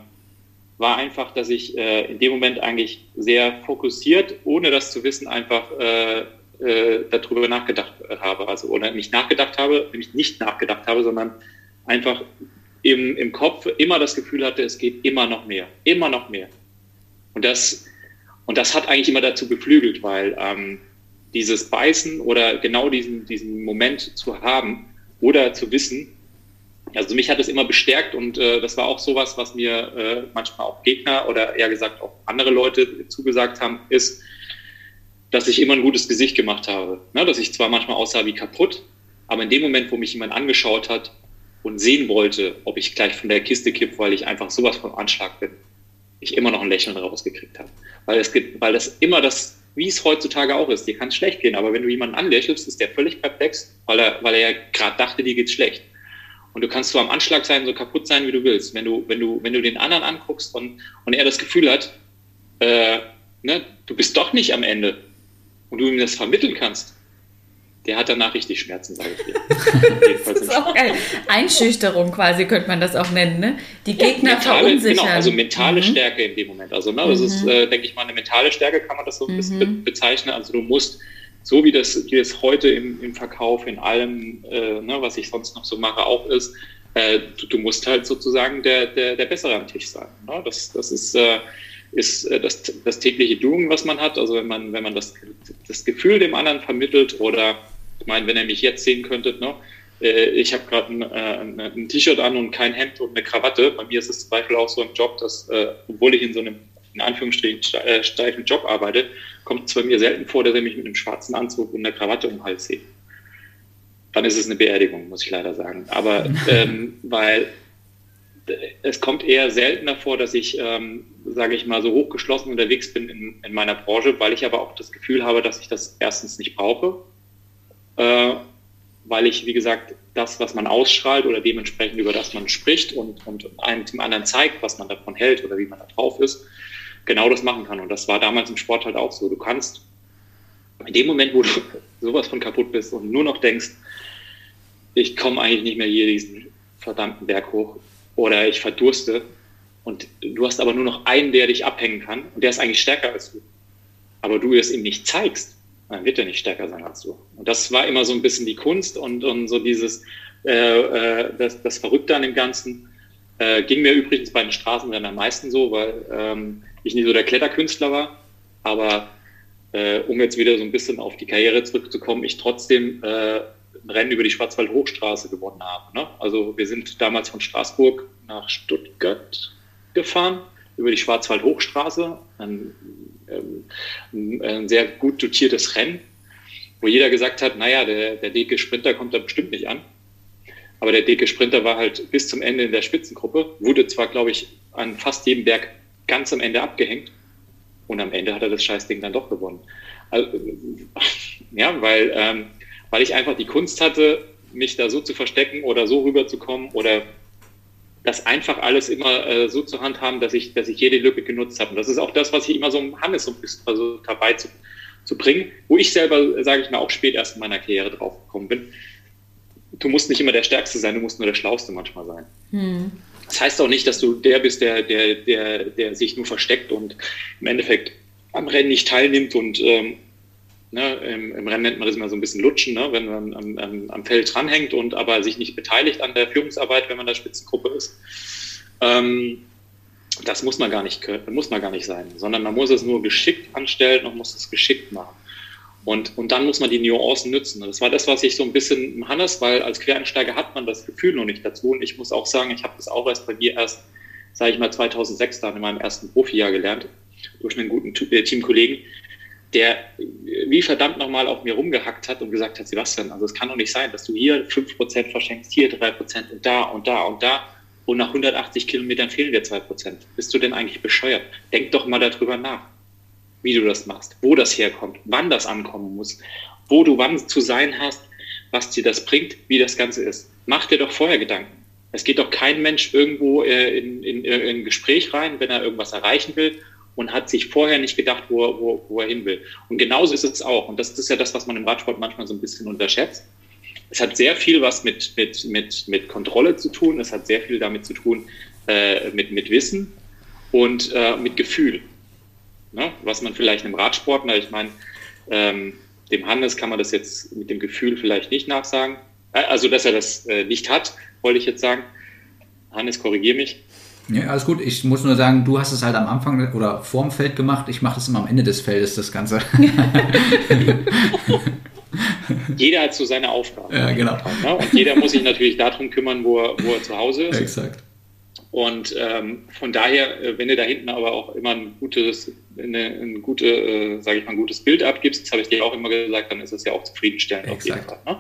war einfach, dass ich äh, in dem Moment eigentlich sehr fokussiert, ohne das zu wissen, einfach äh, äh, darüber nachgedacht habe. Also oder nicht nachgedacht habe, nämlich nicht nachgedacht habe, sondern einfach im, im Kopf immer das Gefühl hatte, es geht immer noch mehr, immer noch mehr. Und das, und das hat eigentlich immer dazu beflügelt, weil ähm, dieses Beißen oder genau diesen, diesen Moment zu haben oder zu wissen, also mich hat es immer bestärkt und äh, das war auch sowas, was mir äh, manchmal auch Gegner oder eher gesagt auch andere Leute zugesagt haben, ist, dass ich immer ein gutes Gesicht gemacht habe. Ne? Dass ich zwar manchmal aussah wie kaputt, aber in dem Moment, wo mich jemand angeschaut hat und sehen wollte, ob ich gleich von der Kiste kipp, weil ich einfach sowas vom Anschlag bin, ich immer noch ein Lächeln rausgekriegt habe. Weil es gibt, weil das immer das, wie es heutzutage auch ist, dir kann es schlecht gehen, aber wenn du jemanden anlächelst, ist der völlig perplex, weil er, weil er ja gerade dachte, dir geht's schlecht. Und du kannst so am Anschlag sein, so kaputt sein, wie du willst. Wenn du, wenn du, wenn du den anderen anguckst und, und er das Gefühl hat, äh, ne, du bist doch nicht am Ende und du ihm das vermitteln kannst, der hat danach richtig Schmerzen, sage ich dir. das ist auch geil. Einschüchterung quasi könnte man das auch nennen, ne? Die Gegner ja, mentale, verunsichern. Genau, also mentale mhm. Stärke in dem Moment. Also, ne, das mhm. ist, äh, denke ich mal, eine mentale Stärke kann man das so ein bisschen mhm. bezeichnen. Also du musst so wie das, wie das heute im, im Verkauf, in allem, äh, ne, was ich sonst noch so mache, auch ist, äh, du, du, musst halt sozusagen der, der, der Bessere am Tisch sein. Ne? Das, das ist, äh, ist äh, das, das tägliche Doing, was man hat. Also wenn man, wenn man das, das Gefühl dem anderen vermittelt oder, ich meine, wenn ihr mich jetzt sehen könntet, ne, äh, ich habe gerade ein, äh, ein T-Shirt an und kein Hemd und eine Krawatte. Bei mir ist es zum Beispiel auch so ein Job, dass, obwohl ich in so einem in Anführungsstrichen steifen Job arbeite, kommt es bei mir selten vor, dass er mich mit einem schwarzen Anzug und einer Krawatte um den Hals sieht. Dann ist es eine Beerdigung, muss ich leider sagen. Aber ähm, weil es kommt eher seltener vor, dass ich, ähm, sage ich mal, so hochgeschlossen unterwegs bin in, in, meiner Branche, weil ich aber auch das Gefühl habe, dass ich das erstens nicht brauche, äh, weil ich, wie gesagt, das, was man ausstrahlt oder dementsprechend über das man spricht und, und einem dem anderen zeigt, was man davon hält oder wie man da drauf ist, genau das machen kann. Und das war damals im Sport halt auch so. Du kannst in dem Moment, wo du sowas von kaputt bist und nur noch denkst, ich komme eigentlich nicht mehr hier diesen verdammten Berg hoch oder ich verdurste, Und du hast aber nur noch einen, der dich abhängen kann und der ist eigentlich stärker als du. Aber du es ihm nicht zeigst, dann wird er nicht stärker sein als du. Und das war immer so ein bisschen die Kunst und, und so dieses, äh, äh, das, das Verrückte an dem Ganzen. Äh, ging mir übrigens bei den Straßenrennen am meisten so, weil ähm, ich nicht so der Kletterkünstler war. Aber äh, um jetzt wieder so ein bisschen auf die Karriere zurückzukommen, ich trotzdem äh, ein Rennen über die Schwarzwald-Hochstraße gewonnen habe. Ne? Also wir sind damals von Straßburg nach Stuttgart gefahren, über die Schwarzwald-Hochstraße. Ein, ähm, ein sehr gut dotiertes Rennen, wo jeder gesagt hat, naja, der, der dicke Sprinter kommt da bestimmt nicht an. Aber der dicke Sprinter war halt bis zum Ende in der Spitzengruppe, wurde zwar, glaube ich, an fast jedem Berg ganz am Ende abgehängt, und am Ende hat er das Scheißding dann doch gewonnen. Also, ja, weil, ähm, weil ich einfach die Kunst hatte, mich da so zu verstecken oder so rüberzukommen oder das einfach alles immer äh, so zu handhaben, dass ich, dass ich jede Lücke genutzt habe. Und das ist auch das, was ich immer so im Hannes so ein bisschen versucht dabei zu, zu bringen, wo ich selber, sage ich mal, auch spät erst in meiner Karriere drauf gekommen bin. Du musst nicht immer der Stärkste sein, du musst nur der Schlauste manchmal sein. Hm. Das heißt auch nicht, dass du der bist, der, der, der, der sich nur versteckt und im Endeffekt am Rennen nicht teilnimmt und ähm, ne, im, im, Rennen nennt man das immer so ein bisschen lutschen, ne, wenn man am, am, am, Feld dranhängt und aber sich nicht beteiligt an der Führungsarbeit, wenn man der Spitzengruppe ist. Ähm, das muss man gar nicht muss man gar nicht sein, sondern man muss es nur geschickt anstellen und muss es geschickt machen. Und, und dann muss man die Nuancen nützen. Das war das, was ich so ein bisschen im Hannes, weil als Quereinsteiger hat man das Gefühl noch nicht dazu. Und ich muss auch sagen, ich habe das auch erst bei mir erst, sage ich mal, 2006 dann in meinem ersten Profijahr gelernt, durch einen guten äh, Teamkollegen, der wie verdammt nochmal auf mir rumgehackt hat und gesagt hat, Sebastian, also es kann doch nicht sein, dass du hier 5% verschenkst, hier 3% und da und da und da und nach 180 Kilometern fehlen dir 2%. Bist du denn eigentlich bescheuert? Denk doch mal darüber nach wie du das machst, wo das herkommt, wann das ankommen muss, wo du wann zu sein hast, was dir das bringt, wie das Ganze ist. Mach dir doch vorher Gedanken. Es geht doch kein Mensch irgendwo äh, in, in, in ein Gespräch rein, wenn er irgendwas erreichen will und hat sich vorher nicht gedacht, wo er, wo, wo er hin will. Und genauso ist es auch. Und das ist ja das, was man im Radsport manchmal so ein bisschen unterschätzt. Es hat sehr viel was mit, mit, mit, mit Kontrolle zu tun. Es hat sehr viel damit zu tun, äh, mit, mit Wissen und äh, mit Gefühl ne? was man vielleicht einem Radsportler, ich meine, ähm, dem Hannes kann man das jetzt mit dem Gefühl vielleicht nicht nachsagen. Äh, also, dass er das äh, nicht hat, wollte ich jetzt sagen. Hannes, korrigier mich. Ja, alles gut. Ich muss nur sagen, du hast es halt am Anfang oder vorm Feld gemacht. Ich mache es immer am Ende des Feldes, das Ganze. jeder hat so seine Aufgabe. Ja, genau. Ne? Und jeder muss sich natürlich darum kümmern, wo er, wo er zu Hause ist. Exakt. Und ähm, von daher, äh, wenn du da hinten aber auch immer ein gutes, eine, ein gute, äh, sage ich mal, ein gutes Bild abgibst, das habe ich dir auch immer gesagt, dann ist es ja auch zufriedenstellend Exakt. auf jeden Fall. Ne?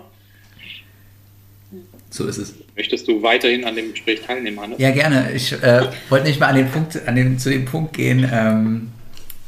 So ist es. Möchtest du weiterhin an dem Gespräch teilnehmen, Hannes? Ja, gerne. Ich äh, wollte nicht mal an den Punkt, an den, zu dem Punkt gehen. Ähm,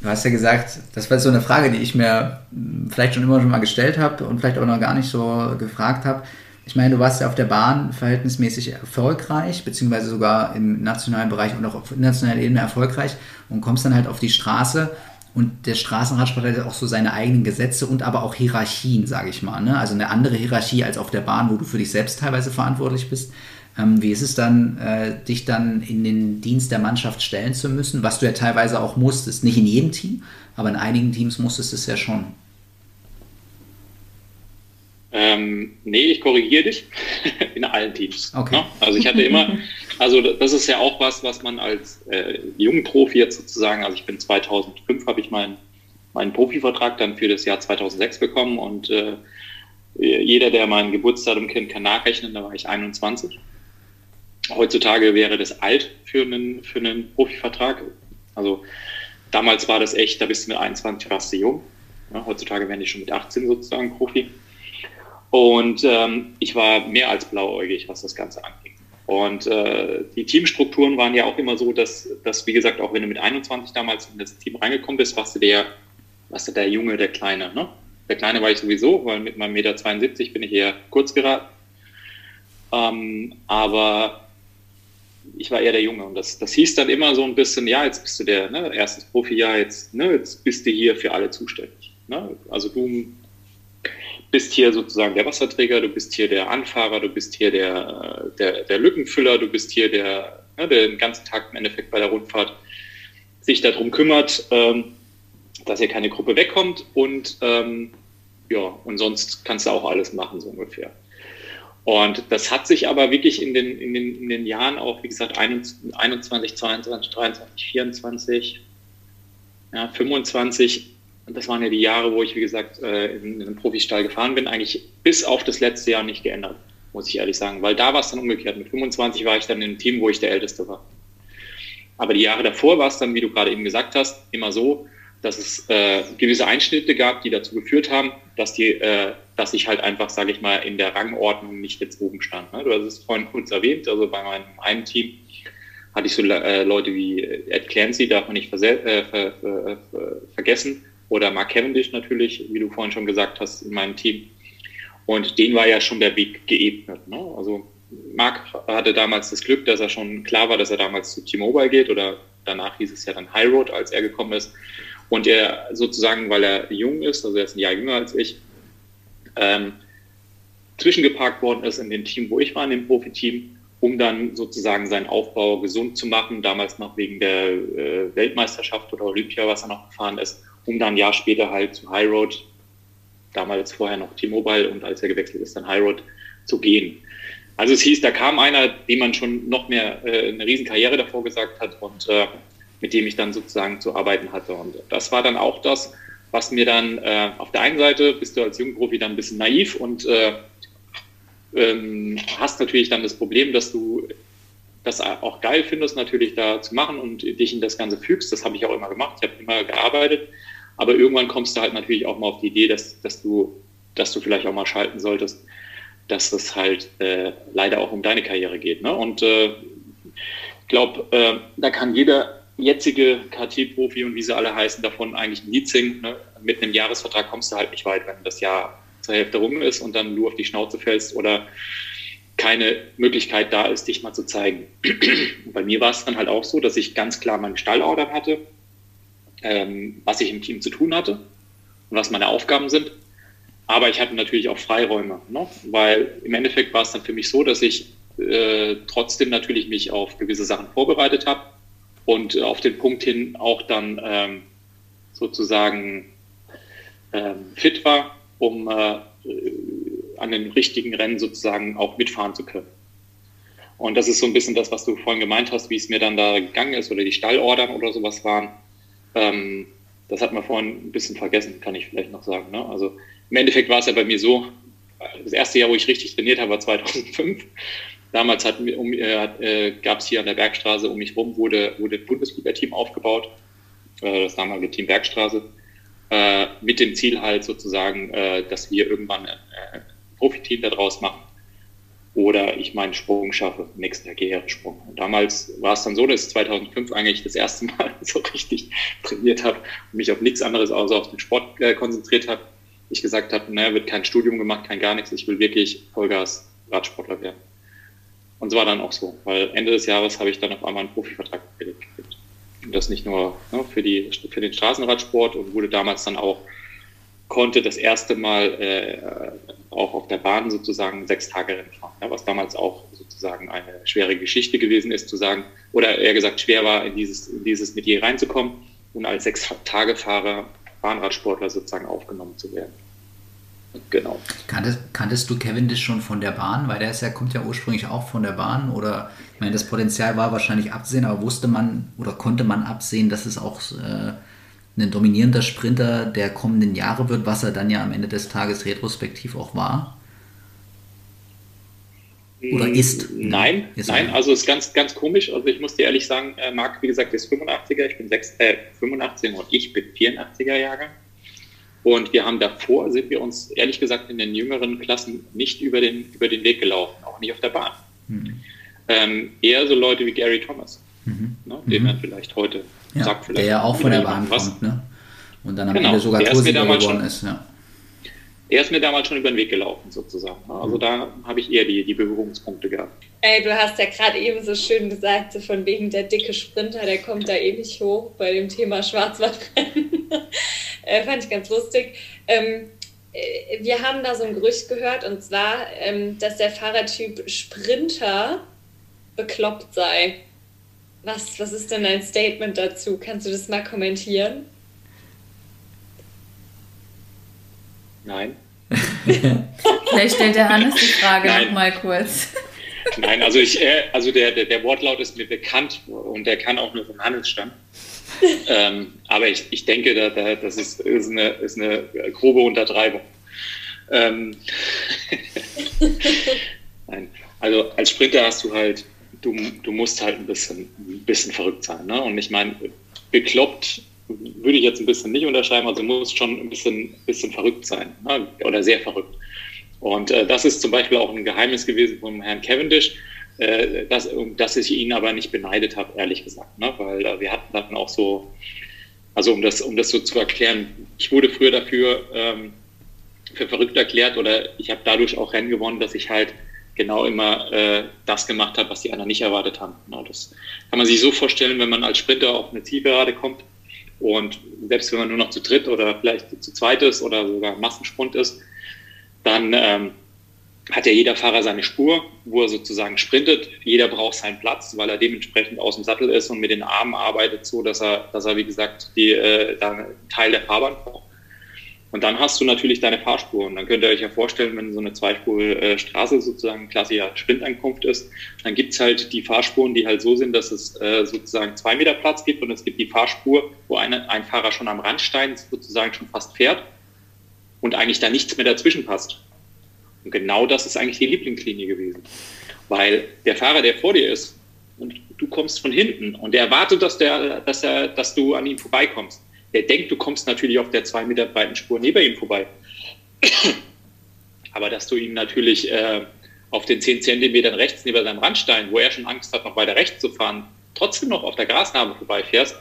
du hast ja gesagt, das war so eine Frage, die ich mir hm, vielleicht schon immer schon mal gestellt habe und vielleicht auch noch gar nicht so gefragt habe ich meine, du warst ja auf der Bahn verhältnismäßig erfolgreich, beziehungsweise sogar im nationalen Bereich und auch auf internationaler Ebene erfolgreich und kommst dann halt auf die Straße und der Straßenradsport hat ja auch so seine eigenen Gesetze und aber auch Hierarchien, sage ich mal. Ne? Also eine andere Hierarchie als auf der Bahn, wo du für dich selbst teilweise verantwortlich bist. Ähm, wie ist es dann, äh, dich dann in den Dienst der Mannschaft stellen zu müssen, was du ja teilweise auch musstest? Nicht in jedem Team, aber in einigen Teams musstest du es ja schon. Ähm, nee, ich korrigiere dich. In allen Teams. Okay. Ne? Also ich hatte immer, also das ist ja auch was, was man als äh, Profi jetzt sozusagen, also ich bin 2005, habe ich meinen meinen Profivertrag dann für das Jahr 2006 bekommen und äh, jeder, der mein Geburtsdatum kennt, kann nachrechnen, da war ich 21. Heutzutage wäre das alt für einen, für einen Profivertrag. Also damals war das echt, da bist du mit 21 warst du jung. Ja, heutzutage werden die schon mit 18 sozusagen Profi. Und ähm, ich war mehr als blauäugig, was das Ganze anging. Und äh, die Teamstrukturen waren ja auch immer so, dass, dass, wie gesagt, auch wenn du mit 21 damals in das Team reingekommen bist, warst du der, warst du der Junge, der Kleine. Ne? Der Kleine war ich sowieso, weil mit meinem Meter 72 bin ich eher kurz geraten. Ähm, aber ich war eher der Junge und das, das hieß dann immer so ein bisschen, ja, jetzt bist du der, ne, erstes Profijahr, jetzt, ne, jetzt bist du hier für alle zuständig. Ne? Also du bist hier sozusagen der Wasserträger, du bist hier der Anfahrer, du bist hier der, der, der Lückenfüller, du bist hier der, ne, der den ganzen Tag im Endeffekt bei der Rundfahrt sich darum kümmert, ähm, dass hier keine Gruppe wegkommt und ähm, ja, und sonst kannst du auch alles machen, so ungefähr. Und das hat sich aber wirklich in den, in den, in den Jahren auch, wie gesagt, 21, 22, 23, 24, ja, 25 und das waren ja die Jahre, wo ich, wie gesagt, äh, in, in einem Profistall gefahren bin, eigentlich bis auf das letzte Jahr nicht geändert, muss ich ehrlich sagen. Weil da war es dann umgekehrt. Mit 25 war ich dann in einem Team, wo ich der Älteste war. Aber die Jahre davor war es dann, wie du gerade eben gesagt hast, immer so, dass es äh, gewisse Einschnitte gab, die dazu geführt haben, dass die, äh, dass ich halt einfach, sage ich mal, in der Rangordnung nicht jetzt oben stand. Ne? Du hast es vorhin kurz erwähnt, also bei meinem einen Team hatte ich so äh, Leute wie Ed Clancy, darf man nicht äh, ver ver vergessen, oder Mark Cavendish natürlich, wie du vorhin schon gesagt hast, in meinem Team. Und den war ja schon der Weg geebnet. Ne? Also Mark hatte damals das Glück, dass er schon klar war, dass er damals zu T-Mobile geht oder danach hieß es ja dann High Road, als er gekommen ist. Und er sozusagen, weil er jung ist, also er ist ein Jahr jünger als ich, ähm, zwischengeparkt worden ist in dem Team, wo ich war, in dem Profiteam, um dann sozusagen seinen Aufbau gesund zu machen, damals noch wegen der äh, Weltmeisterschaft oder Olympia, was er noch gefahren ist, um dann ein Jahr später halt zu High Road, damals vorher noch T-Mobile und als er gewechselt ist, dann High Road zu gehen. Also es hieß, da kam einer, dem man schon noch mehr äh, eine Riesenkarriere davor gesagt hat und äh, mit dem ich dann sozusagen zu arbeiten hatte. Und das war dann auch das, was mir dann äh, auf der einen Seite bist du als Jugendprofi dann ein bisschen naiv und äh, ähm, hast natürlich dann das Problem, dass du das auch geil findest, natürlich da zu machen und dich in das Ganze fügst. Das habe ich auch immer gemacht. Ich habe immer gearbeitet. Aber irgendwann kommst du halt natürlich auch mal auf die Idee, dass, dass, du, dass du vielleicht auch mal schalten solltest, dass es halt äh, leider auch um deine Karriere geht. Ne? Und äh, ich glaube, äh, da kann jeder jetzige KT-Profi und wie sie alle heißen, davon eigentlich ein Lied singen. Ne? Mit einem Jahresvertrag kommst du halt nicht weit, wenn das Jahr zur Hälfte rum ist und dann du auf die Schnauze fällst oder keine Möglichkeit da ist, dich mal zu zeigen. Bei mir war es dann halt auch so, dass ich ganz klar meine Stallordern hatte ähm, was ich im Team zu tun hatte und was meine Aufgaben sind. Aber ich hatte natürlich auch Freiräume, ne? weil im Endeffekt war es dann für mich so, dass ich äh, trotzdem natürlich mich auf gewisse Sachen vorbereitet habe und äh, auf den Punkt hin auch dann ähm, sozusagen ähm, fit war, um äh, an den richtigen Rennen sozusagen auch mitfahren zu können. Und das ist so ein bisschen das, was du vorhin gemeint hast, wie es mir dann da gegangen ist oder die Stallordern oder sowas waren. Ähm, das hat man vorhin ein bisschen vergessen, kann ich vielleicht noch sagen. Ne? Also im Endeffekt war es ja bei mir so, das erste Jahr, wo ich richtig trainiert habe, war 2005. Damals hat, um, äh, äh gab es hier an der Bergstraße um mich rum, wurde, wurde ein Bundesliga-Team aufgebaut, äh, das damalige Team Bergstraße, äh, mit dem Ziel halt sozusagen, äh, dass wir irgendwann ein äh, Profiteam daraus machen oder ich meinen Sprung schaffe, nächsten Karrieresprung. Und damals war es dann so, dass ich 2005 eigentlich das erste Mal so richtig trainiert habe und mich auf nichts anderes außer auf den Sport äh, konzentriert habe. Ich gesagt habe, naja, wird kein Studium gemacht, kein gar nichts, ich will wirklich Vollgas Radsportler werden. Und so war dann auch so, weil Ende des Jahres habe ich dann auf einmal einen Profivertrag gekriegt. Und das nicht nur ne, für, die, für den Straßenradsport und wurde damals dann auch konnte das erste Mal äh, auch auf der Bahn sozusagen sechs Tage Rennen fahren, ja, was damals auch sozusagen eine schwere Geschichte gewesen ist, zu sagen, oder eher gesagt schwer war, in dieses, in dieses Metier reinzukommen und als Sechs-Tage-Fahrer, Bahnradsportler sozusagen aufgenommen zu werden. Genau. Kanntest, kanntest du Cavendish schon von der Bahn? Weil der ist ja, kommt ja ursprünglich auch von der Bahn. Oder ich meine, das Potenzial war wahrscheinlich absehen, aber wusste man oder konnte man absehen, dass es auch äh, ein dominierender Sprinter der kommenden Jahre wird, was er dann ja am Ende des Tages retrospektiv auch war? Oder ist? Nein, ist nein, also es ist ganz, ganz komisch. Also ich muss dir ehrlich sagen, äh, Marc, wie gesagt, ist 85er, ich bin 6, äh, 85 und ich bin 84er Jahrgang. Und wir haben davor, sind wir uns ehrlich gesagt in den jüngeren Klassen nicht über den, über den Weg gelaufen, auch nicht auf der Bahn. Mhm. Ähm, eher so Leute wie Gary Thomas, mhm. ne, den mhm. man vielleicht heute ja, sagt vielleicht. Der ja auch von der Bahn was. kommt, ne? Und dann am genau, Ende sogar Torsieger geworden ist, ja. Er ist mir damals schon über den Weg gelaufen, sozusagen. Also da habe ich eher die, die Berührungspunkte gehabt. Ey, du hast ja gerade eben so schön gesagt, so von wegen der dicke Sprinter, der kommt da eh nicht hoch bei dem Thema Schwarzwaldrennen. äh, fand ich ganz lustig. Ähm, äh, wir haben da so ein Gerücht gehört und zwar, ähm, dass der Fahrertyp Sprinter bekloppt sei. Was, was ist denn dein Statement dazu? Kannst du das mal kommentieren? Nein. Vielleicht stellt der Hannes die Frage nochmal kurz. Nein, also ich, äh, also der, der, der, Wortlaut ist mir bekannt und der kann auch nur vom Hannes stammen. ähm, aber ich, ich denke, da, da, das ist, ist, eine, ist eine grobe Untertreibung. Ähm, Nein. Also als Sprinter hast du halt, du, du musst halt ein bisschen, ein bisschen verrückt sein. Ne? Und ich meine, bekloppt würde ich jetzt ein bisschen nicht unterschreiben, also muss schon ein bisschen, bisschen verrückt sein ne? oder sehr verrückt. Und äh, das ist zum Beispiel auch ein Geheimnis gewesen vom Herrn Cavendish, äh, dass, dass ich ihn aber nicht beneidet habe, ehrlich gesagt. Ne? Weil äh, wir hatten dann auch so, also um das, um das so zu erklären, ich wurde früher dafür ähm, für verrückt erklärt oder ich habe dadurch auch Rennen gewonnen, dass ich halt genau immer äh, das gemacht habe, was die anderen nicht erwartet haben. Ne? Das kann man sich so vorstellen, wenn man als Sprinter auf eine Zielgerade kommt und selbst wenn man nur noch zu dritt oder vielleicht zu zweit ist oder sogar Massensprint ist, dann ähm, hat ja jeder Fahrer seine Spur, wo er sozusagen sprintet. Jeder braucht seinen Platz, weil er dementsprechend aus dem Sattel ist und mit den Armen arbeitet, so dass er, dass er wie gesagt, die, äh, da Teil der Fahrbahn braucht. Und dann hast du natürlich deine Fahrspur. Und dann könnt ihr euch ja vorstellen, wenn so eine Zweispurstraße sozusagen klassischer Sprintankunft ist, dann gibt's halt die Fahrspuren, die halt so sind, dass es äh, sozusagen zwei Meter Platz gibt und es gibt die Fahrspur, wo eine, ein Fahrer schon am Randstein sozusagen schon fast fährt und eigentlich da nichts mehr dazwischen passt. Und genau das ist eigentlich die Lieblingslinie gewesen. Weil der Fahrer, der vor dir ist, und du kommst von hinten und der erwartet, dass, der, dass, er, dass du an ihm vorbeikommst der denkt, du kommst natürlich auf der zwei Meter breiten Spur neben ihm vorbei. Aber dass du ihn natürlich äh, auf den zehn Zentimetern rechts neben seinem Randstein, wo er schon Angst hat, noch weiter rechts zu fahren, trotzdem noch auf der Grasnarbe vorbeifährst,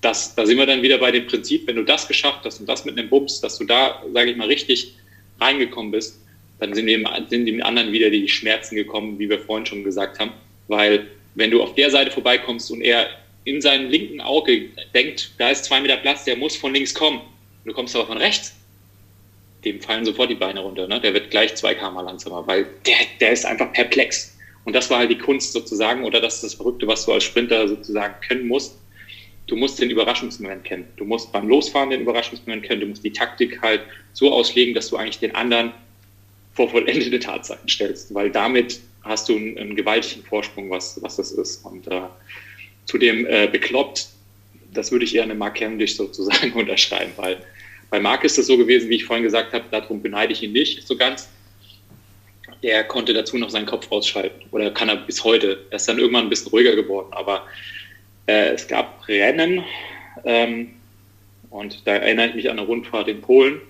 das, da sind wir dann wieder bei dem Prinzip, wenn du das geschafft hast und das mit einem Bums, dass du da, sage ich mal, richtig reingekommen bist, dann sind dem, sind dem anderen wieder die Schmerzen gekommen, wie wir vorhin schon gesagt haben. Weil wenn du auf der Seite vorbeikommst und er in seinem linken Auge denkt, da ist zwei Meter Platz, der muss von links kommen. Du kommst aber von rechts. Dem fallen sofort die Beine runter. Ne? Der wird gleich zwei km langsamer, weil der, der ist einfach perplex. Und das war halt die Kunst sozusagen, oder das ist das Verrückte, was du als Sprinter sozusagen können musst. Du musst den Überraschungsmoment kennen. Du musst beim Losfahren den Überraschungsmoment kennen. Du musst die Taktik halt so auslegen, dass du eigentlich den anderen vor vollendete Tatsachen stellst, weil damit hast du einen, einen gewaltigen Vorsprung, was, was das ist. Und äh, zu dem äh, bekloppt, das würde ich eher eine Mark Cavendish sozusagen unterschreiben, weil bei Mark ist es so gewesen, wie ich vorhin gesagt habe, darum beneide ich ihn nicht so ganz. Der konnte dazu noch seinen Kopf ausschalten oder kann er bis heute. Er ist dann irgendwann ein bisschen ruhiger geworden, aber äh, es gab Rennen ähm, und da erinnere ich mich an eine Rundfahrt in Polen.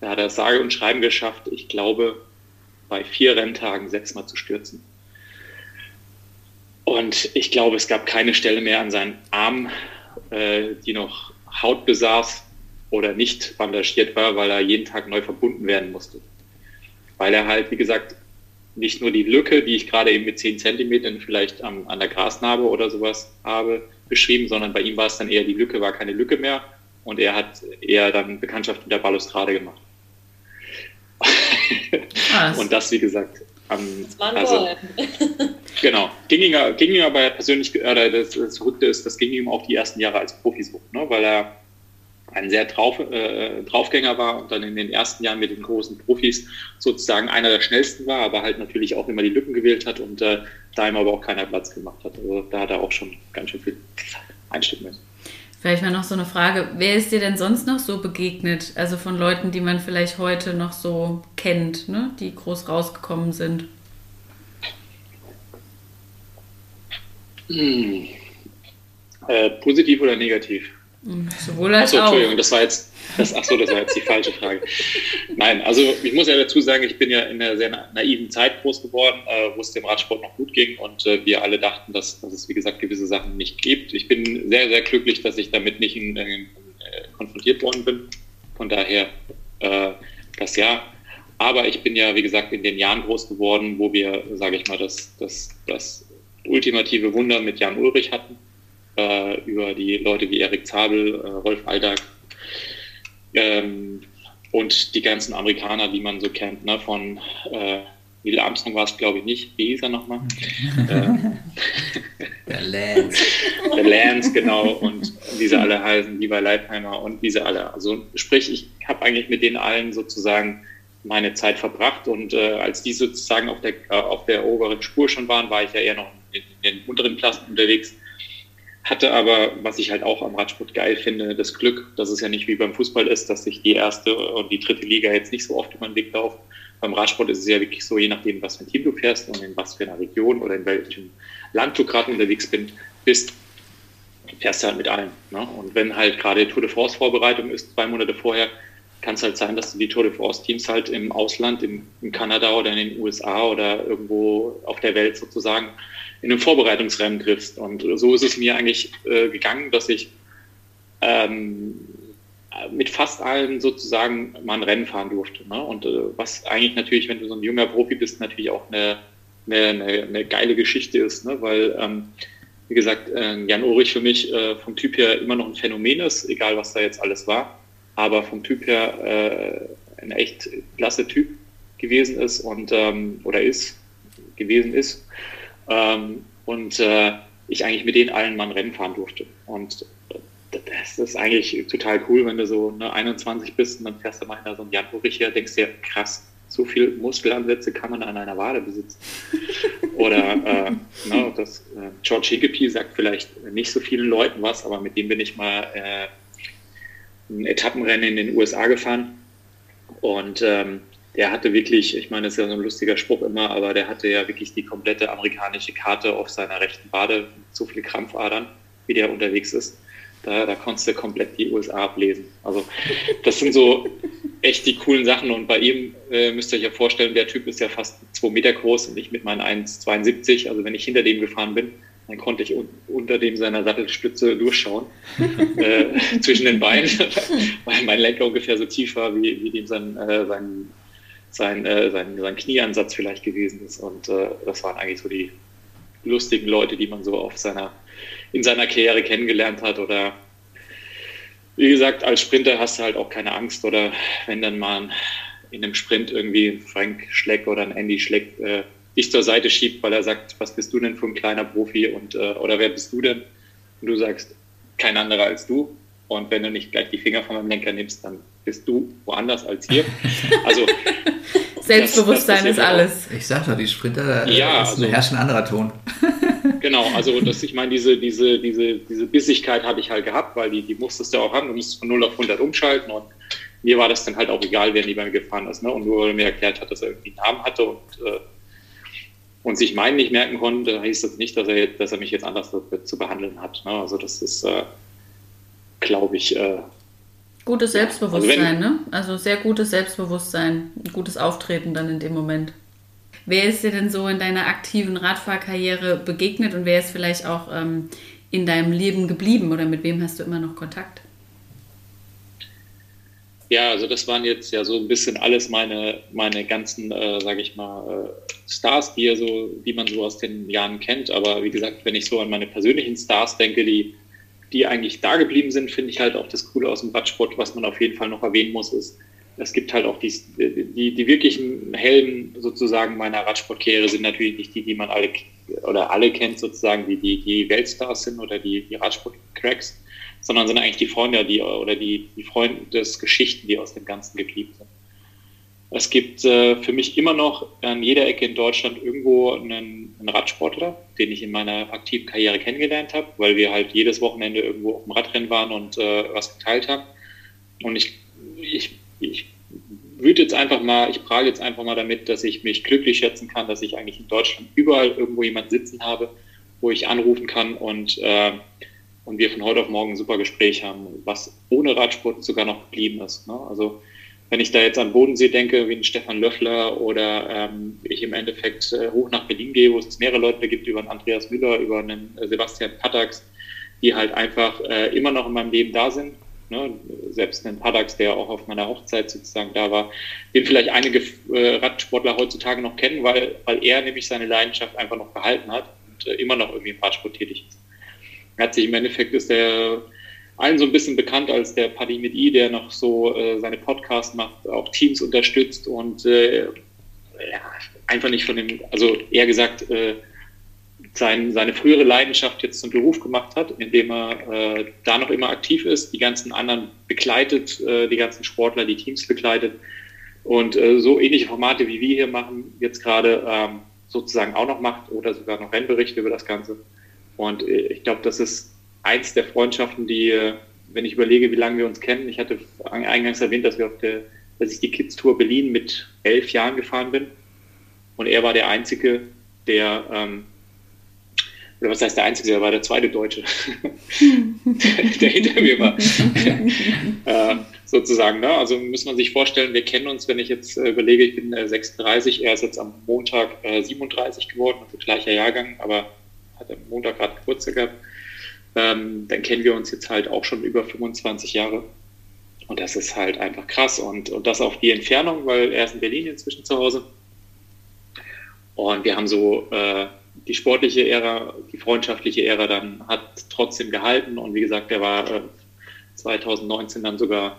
Da hat er sage und schreiben geschafft, ich glaube, bei vier Renntagen sechsmal zu stürzen. Und ich glaube, es gab keine Stelle mehr an seinen Arm, äh, die noch Haut besaß oder nicht bandagiert war, weil er jeden Tag neu verbunden werden musste. Weil er halt, wie gesagt, nicht nur die Lücke, die ich gerade eben mit 10 Zentimetern vielleicht am, an der Grasnarbe oder sowas habe, beschrieben, sondern bei ihm war es dann eher, die Lücke war keine Lücke mehr und er hat eher dann Bekanntschaft mit der Balustrade gemacht. und das, wie gesagt, am, das war also, Genau. Ging ihm, ging ihm aber persönlich, äh, das, das Verrückte ist, das ging ihm auch die ersten Jahre als Profi so, ne? weil er ein sehr drauf, äh, Draufgänger war und dann in den ersten Jahren mit den großen Profis sozusagen einer der schnellsten war, aber halt natürlich auch immer die Lücken gewählt hat und äh, da ihm aber auch keiner Platz gemacht hat. Also da hat er auch schon ganz schön viel einstecken müssen. Vielleicht mal noch so eine Frage. Wer ist dir denn sonst noch so begegnet? Also von Leuten, die man vielleicht heute noch so kennt, ne? die groß rausgekommen sind? Hm. Äh, positiv oder negativ? Sowohl als achso, auch. Entschuldigung, das war jetzt, das, achso, das war jetzt die falsche Frage. Nein, also ich muss ja dazu sagen, ich bin ja in einer sehr naiven Zeit groß geworden, äh, wo es dem Radsport noch gut ging und äh, wir alle dachten, dass, dass, es, wie gesagt, gewisse Sachen nicht gibt. Ich bin sehr, sehr glücklich, dass ich damit nicht in, in, in, konfrontiert worden bin. Von daher äh, das ja. Aber ich bin ja, wie gesagt, in den Jahren groß geworden, wo wir, sage ich mal, das, das, das ultimative Wunder mit Jan Ulrich hatten, äh, über die Leute wie Erik Zabel, äh, Rolf Aldag ähm, und die ganzen Amerikaner, die man so kennt, ne, von äh, Neil Armstrong war es, glaube ich, nicht. Wie hieß er nochmal? Der Lance. Der Lance, genau. Und wie sie alle heißen, Levi Leipheimer und wie sie alle. Also sprich, ich habe eigentlich mit denen allen sozusagen meine Zeit verbracht und äh, als die sozusagen auf der, äh, auf der oberen Spur schon waren, war ich ja eher noch in, in den unteren Klassen unterwegs. Hatte aber, was ich halt auch am Radsport geil finde, das Glück, dass es ja nicht wie beim Fußball ist, dass sich die erste und die dritte Liga jetzt nicht so oft über den Weg laufen. Beim Radsport ist es ja wirklich so, je nachdem, was für ein Team du fährst und in was für einer Region oder in welchem Land du gerade unterwegs bist, fährst du halt mit allen. Ne? Und wenn halt gerade Tour de France Vorbereitung ist, zwei Monate vorher, kann es halt sein, dass du die Tour de France Teams halt im Ausland, in, in Kanada oder in den USA oder irgendwo auf der Welt sozusagen in einem Vorbereitungsrennen triffst. Und so ist es mir eigentlich äh, gegangen, dass ich ähm, mit fast allen sozusagen mal ein Rennen fahren durfte. Ne? Und äh, was eigentlich natürlich, wenn du so ein junger Profi bist, natürlich auch eine, eine, eine, eine geile Geschichte ist, ne? weil, ähm, wie gesagt, äh, Jan Ulrich für mich äh, vom Typ her immer noch ein Phänomen ist, egal was da jetzt alles war, aber vom Typ her äh, ein echt klasse Typ gewesen ist und ähm, oder ist, gewesen ist. Ähm, und äh, ich eigentlich mit denen allen mal ein Rennen fahren durfte. Und das ist eigentlich total cool, wenn du so ne, 21 bist und dann fährst du mal in so ein Jan Ulrich her, denkst dir, krass, so viel Muskelansätze kann man an einer Wade besitzen. Oder äh, ne, das, äh, George Higgepy sagt vielleicht nicht so vielen Leuten was, aber mit dem bin ich mal äh, ein Etappenrennen in den USA gefahren. Und ähm, der hatte wirklich, ich meine, das ist ja so ein lustiger Spruch immer, aber der hatte ja wirklich die komplette amerikanische Karte auf seiner rechten Wade, so viele Krampfadern, wie der unterwegs ist. Da, da konntest du komplett die USA ablesen. Also das sind so echt die coolen Sachen. Und bei ihm äh, müsst ihr euch ja vorstellen, der Typ ist ja fast zwei Meter groß und ich mit meinen 1,72. Also wenn ich hinter dem gefahren bin, dann konnte ich un unter dem seiner Sattelstütze durchschauen äh, zwischen den Beinen, weil mein Lenker ungefähr so tief war, wie, wie dem sein, äh, sein, sein, äh, sein, sein Knieansatz vielleicht gewesen ist. Und äh, das waren eigentlich so die lustigen Leute, die man so auf seiner in seiner Karriere kennengelernt hat. Oder wie gesagt, als Sprinter hast du halt auch keine Angst. Oder wenn dann mal in einem Sprint irgendwie ein Frank Schleck oder ein Andy Schleck äh, dich zur Seite schiebt, weil er sagt, was bist du denn für ein kleiner Profi und äh, oder wer bist du denn? Und du sagst, kein anderer als du. Und wenn du nicht gleich die Finger von meinem Lenker nimmst, dann bist du woanders als hier. Also Selbstbewusstsein das, das ist alles. Ich sag doch, die Sprinter, ja, ist also, herrscht ein anderer Ton. Genau, also das, ich meine, diese, diese, diese, diese Bissigkeit habe ich halt gehabt, weil die, die musstest du auch haben, du musst von 0 auf 100 umschalten und mir war das dann halt auch egal, wer neben mir gefahren ist. Ne? Und nur weil er mir erklärt hat, dass er irgendwie einen Namen hatte und, äh, und sich meinen nicht merken konnte, heißt das nicht, dass er, dass er mich jetzt anders zu behandeln hat. Ne? Also das ist, äh, glaube ich, äh, Gutes Selbstbewusstsein, also wenn, ne? Also sehr gutes Selbstbewusstsein, ein gutes Auftreten dann in dem Moment. Wer ist dir denn so in deiner aktiven Radfahrkarriere begegnet und wer ist vielleicht auch ähm, in deinem Leben geblieben oder mit wem hast du immer noch Kontakt? Ja, also das waren jetzt ja so ein bisschen alles meine, meine ganzen, äh, sage ich mal, äh, Stars, die, ja so, die man so aus den Jahren kennt. Aber wie gesagt, wenn ich so an meine persönlichen Stars denke, die, die eigentlich da geblieben sind, finde ich halt auch das Coole aus dem Radsport, was man auf jeden Fall noch erwähnen muss, ist, es gibt halt auch die, die, die wirklichen Helden sozusagen meiner Radsportkarriere sind natürlich nicht die, die man alle oder alle kennt sozusagen, die die, die Weltstars sind oder die, die Radsport-Cracks, sondern sind eigentlich die Freunde die, oder die, die Freundesgeschichten, die aus dem Ganzen geblieben sind. Es gibt äh, für mich immer noch an jeder Ecke in Deutschland irgendwo einen, einen, Radsportler, den ich in meiner aktiven Karriere kennengelernt habe, weil wir halt jedes Wochenende irgendwo auf dem Radrennen waren und äh, was geteilt haben. Und ich, ich ich würde jetzt einfach mal, ich prage jetzt einfach mal damit, dass ich mich glücklich schätzen kann, dass ich eigentlich in Deutschland überall irgendwo jemanden sitzen habe, wo ich anrufen kann und, äh, und wir von heute auf morgen ein super Gespräch haben, was ohne Radsport sogar noch geblieben ist. Ne? Also wenn ich da jetzt an Bodensee denke, wie ein Stefan Löffler oder ähm, ich im Endeffekt äh, hoch nach Berlin gehe, wo es mehrere Leute gibt, über einen Andreas Müller, über einen äh, Sebastian Patax, die halt einfach äh, immer noch in meinem Leben da sind Ne, selbst ein Padax, der auch auf meiner Hochzeit sozusagen da war, den vielleicht einige äh, Radsportler heutzutage noch kennen, weil, weil er nämlich seine Leidenschaft einfach noch behalten hat und äh, immer noch irgendwie im Radsport tätig ist. Hat sich im Endeffekt ist der allen so ein bisschen bekannt als der Paddy mit I, der noch so äh, seine Podcasts macht, auch Teams unterstützt und äh, ja, einfach nicht von dem, also eher gesagt, äh, sein, seine frühere Leidenschaft jetzt zum Beruf gemacht hat, indem er äh, da noch immer aktiv ist, die ganzen anderen begleitet, äh, die ganzen Sportler, die Teams begleitet und äh, so ähnliche Formate wie wir hier machen, jetzt gerade ähm, sozusagen auch noch macht oder sogar noch Rennberichte über das Ganze. Und äh, ich glaube, das ist eins der Freundschaften, die, äh, wenn ich überlege, wie lange wir uns kennen, ich hatte eingangs erwähnt, dass wir auf der, dass ich die Kids Tour Berlin mit elf Jahren gefahren bin. Und er war der Einzige, der ähm, oder was heißt der Einzige, er war der zweite Deutsche, der hinter mir war. äh, sozusagen, ne? Also muss man sich vorstellen, wir kennen uns, wenn ich jetzt äh, überlege, ich bin äh, 36, er ist jetzt am Montag äh, 37 geworden, also gleicher Jahrgang, aber hat am Montag gerade Geburtstag gehabt. Ähm, dann kennen wir uns jetzt halt auch schon über 25 Jahre. Und das ist halt einfach krass. Und, und das auf die Entfernung, weil er ist in Berlin inzwischen zu Hause. Und wir haben so äh, die sportliche Ära, die freundschaftliche Ära dann hat trotzdem gehalten und wie gesagt, der war äh, 2019 dann sogar,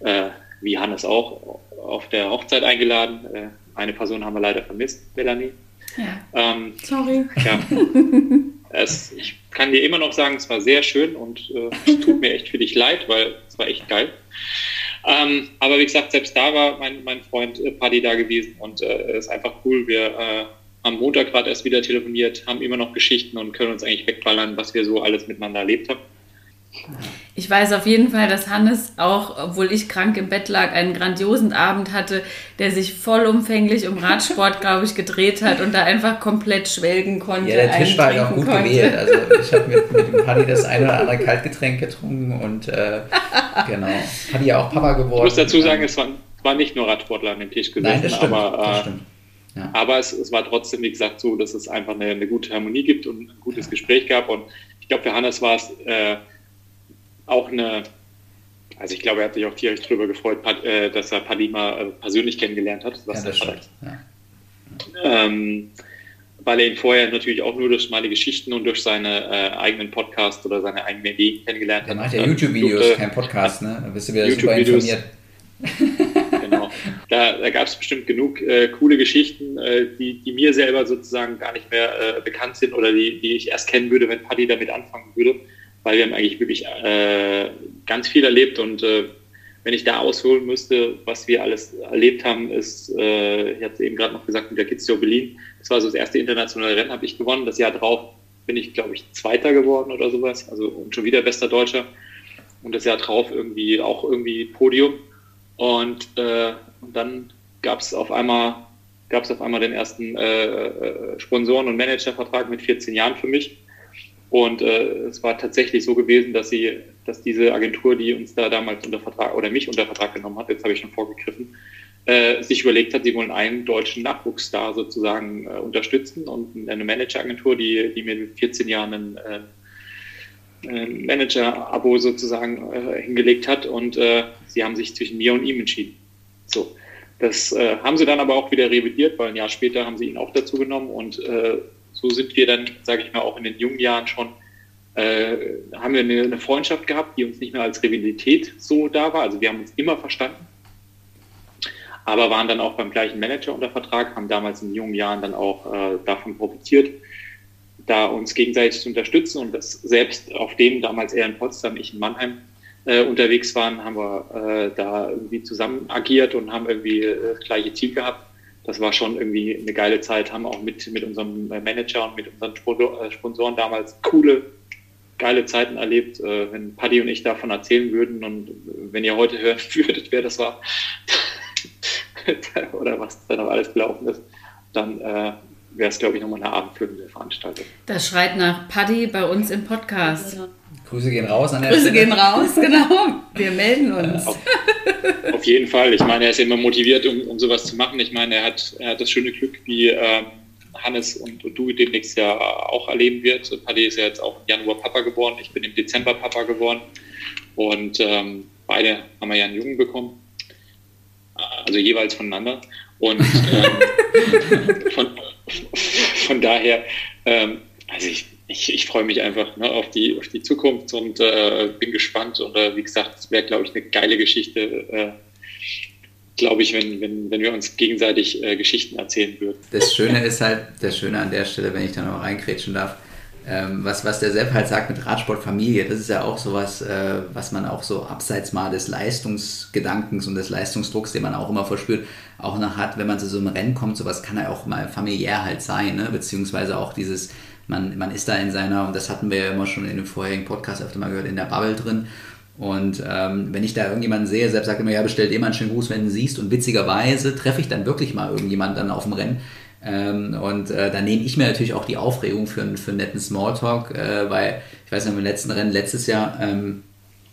äh, wie Hannes auch, auf der Hochzeit eingeladen. Äh, eine Person haben wir leider vermisst, Melanie. Ja. Ähm, Sorry. Ja. es, ich kann dir immer noch sagen, es war sehr schön und äh, es tut mir echt für dich leid, weil es war echt geil. Ähm, aber wie gesagt, selbst da war mein, mein Freund äh, Paddy da gewesen und äh, es ist einfach cool. Wir äh, am Montag gerade erst wieder telefoniert, haben immer noch Geschichten und können uns eigentlich wegballern, was wir so alles miteinander erlebt haben. Ich weiß auf jeden Fall, dass Hannes auch, obwohl ich krank im Bett lag, einen grandiosen Abend hatte, der sich vollumfänglich um Radsport, glaube ich, gedreht hat und da einfach komplett schwelgen konnte. Ja, der Tisch war ja auch gut konnte. gewählt. Also ich habe mit, mit dem Paddy das eine oder andere Kaltgetränk getrunken und äh, genau. Paddy ja auch Papa geworden. Ich muss dazu sagen, es war, war nicht nur Radsportler an dem Tisch gesessen, Nein, das stimmt, aber das äh, stimmt ja. Aber es, es, war trotzdem, wie gesagt, so, dass es einfach eine, eine gute Harmonie gibt und ein gutes ja. Gespräch gab. Und ich glaube, für Hannes war es äh, auch eine, also ich glaube, er hat sich auch tierisch darüber gefreut, äh, dass er Padima äh, persönlich kennengelernt hat. Was ja, das stimmt. Ja. Ähm, weil er ihn vorher natürlich auch nur durch meine Geschichten und durch seine äh, eigenen Podcasts oder seine eigenen Ideen kennengelernt hat. Er macht ja YouTube-Videos, kein Podcast, ne? Da bist du wieder super informiert. genau. Da, da gab es bestimmt genug äh, coole Geschichten, äh, die, die mir selber sozusagen gar nicht mehr äh, bekannt sind oder die, die ich erst kennen würde, wenn Paddy damit anfangen würde, weil wir haben eigentlich wirklich äh, ganz viel erlebt und äh, wenn ich da ausholen müsste, was wir alles erlebt haben, ist, äh, ich hatte eben gerade noch gesagt, mit der Kids Berlin, das war so das erste internationale Rennen, habe ich gewonnen. Das Jahr drauf bin ich, glaube ich, Zweiter geworden oder sowas, also und schon wieder bester Deutscher. Und das Jahr drauf irgendwie auch irgendwie Podium. Und, äh, und dann gab es auf einmal gab es auf einmal den ersten äh, äh, Sponsoren- und Managervertrag mit 14 Jahren für mich. Und äh, es war tatsächlich so gewesen, dass sie, dass diese Agentur, die uns da damals unter Vertrag oder mich unter Vertrag genommen hat, jetzt habe ich schon vorgegriffen, äh, sich überlegt hat, sie wollen einen deutschen Nachwuchsstar sozusagen äh, unterstützen und eine Manageragentur, die, die mir mit 14 Jahren einen, äh, Manager-Abo sozusagen äh, hingelegt hat und äh, sie haben sich zwischen mir und ihm entschieden. So, das äh, haben sie dann aber auch wieder revidiert, weil ein Jahr später haben sie ihn auch dazu genommen und äh, so sind wir dann, sage ich mal, auch in den jungen Jahren schon äh, haben wir eine, eine, Freundschaft gehabt, die uns nicht mehr als Rivalität so da war. Also wir haben uns immer verstanden, aber waren dann auch beim gleichen Manager unter Vertrag, haben damals in jungen Jahren dann auch äh, davon profitiert da uns gegenseitig zu unterstützen und das selbst auf dem damals er in Potsdam, ich in Mannheim äh, unterwegs waren, haben wir äh, da irgendwie zusammen agiert und haben irgendwie äh, das gleiche Ziel gehabt. Das war schon irgendwie eine geile Zeit, haben auch mit, mit unserem Manager und mit unseren äh, Sponsoren damals coole, geile Zeiten erlebt. Äh, wenn Paddy und ich davon erzählen würden und wenn ihr heute hören würdet, wer das war oder was da noch alles gelaufen ist, dann äh, wäre es, glaube ich, nochmal eine abendfüllende Veranstaltung. Das schreit nach Paddy bei uns im Podcast. Grüße gehen raus an der Grüße Stelle. gehen raus, genau. Wir melden uns. Auf, auf, jeden Fall. Ich meine, er ist immer motiviert, um, um sowas zu machen. Ich meine, er hat, er hat das schöne Glück, wie ähm, Hannes und, und du demnächst ja auch erleben wird. Paddy ist ja jetzt auch im Januar Papa geworden. Ich bin im Dezember Papa geworden. Und ähm, beide haben wir ja einen Jungen bekommen. Also jeweils voneinander. Und ähm, von, von daher ähm, also ich, ich, ich freue mich einfach ne, auf, die, auf die Zukunft und äh, bin gespannt. Und äh, wie gesagt, es wäre, glaube ich, eine geile Geschichte, äh, glaube ich, wenn, wenn, wenn wir uns gegenseitig äh, Geschichten erzählen würden. Das Schöne ist halt, das Schöne an der Stelle, wenn ich da noch reinkrätschen darf, ähm, was, was der Sepp halt sagt mit Radsportfamilie, das ist ja auch sowas, äh, was man auch so abseits mal des Leistungsgedankens und des Leistungsdrucks, den man auch immer verspürt, auch noch hat, wenn man zu so einem Rennen kommt, sowas kann ja auch mal familiär halt sein, ne? beziehungsweise auch dieses, man, man ist da in seiner, und das hatten wir ja immer schon in dem vorherigen Podcast öfter mal gehört, in der Bubble drin. Und ähm, wenn ich da irgendjemanden sehe, selbst sagt immer, ja, bestellt immer einen schönen Gruß, wenn du siehst. Und witzigerweise treffe ich dann wirklich mal irgendjemanden dann auf dem Rennen, ähm, und äh, da nehme ich mir natürlich auch die Aufregung für, für einen netten Smalltalk, äh, weil ich weiß nicht, im letzten Rennen letztes Jahr ähm,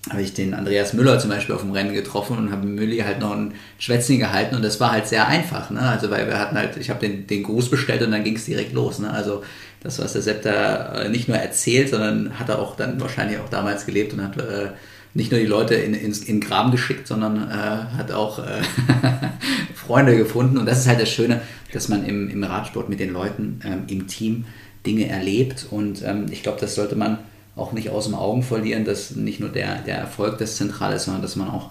habe ich den Andreas Müller zum Beispiel auf dem Rennen getroffen und habe Mülli halt noch ein Schwätzchen gehalten und das war halt sehr einfach, ne? Also weil wir hatten halt, ich habe den, den Gruß bestellt und dann ging es direkt los, ne? Also das, was der Sepp da äh, nicht nur erzählt, sondern hat er auch dann wahrscheinlich auch damals gelebt und hat äh, nicht nur die Leute in, in, in Graben geschickt, sondern äh, hat auch äh, Freunde gefunden. Und das ist halt das Schöne, dass man im, im Radsport mit den Leuten ähm, im Team Dinge erlebt. Und ähm, ich glaube, das sollte man auch nicht aus dem Augen verlieren, dass nicht nur der, der Erfolg das Zentrale ist, sondern dass man auch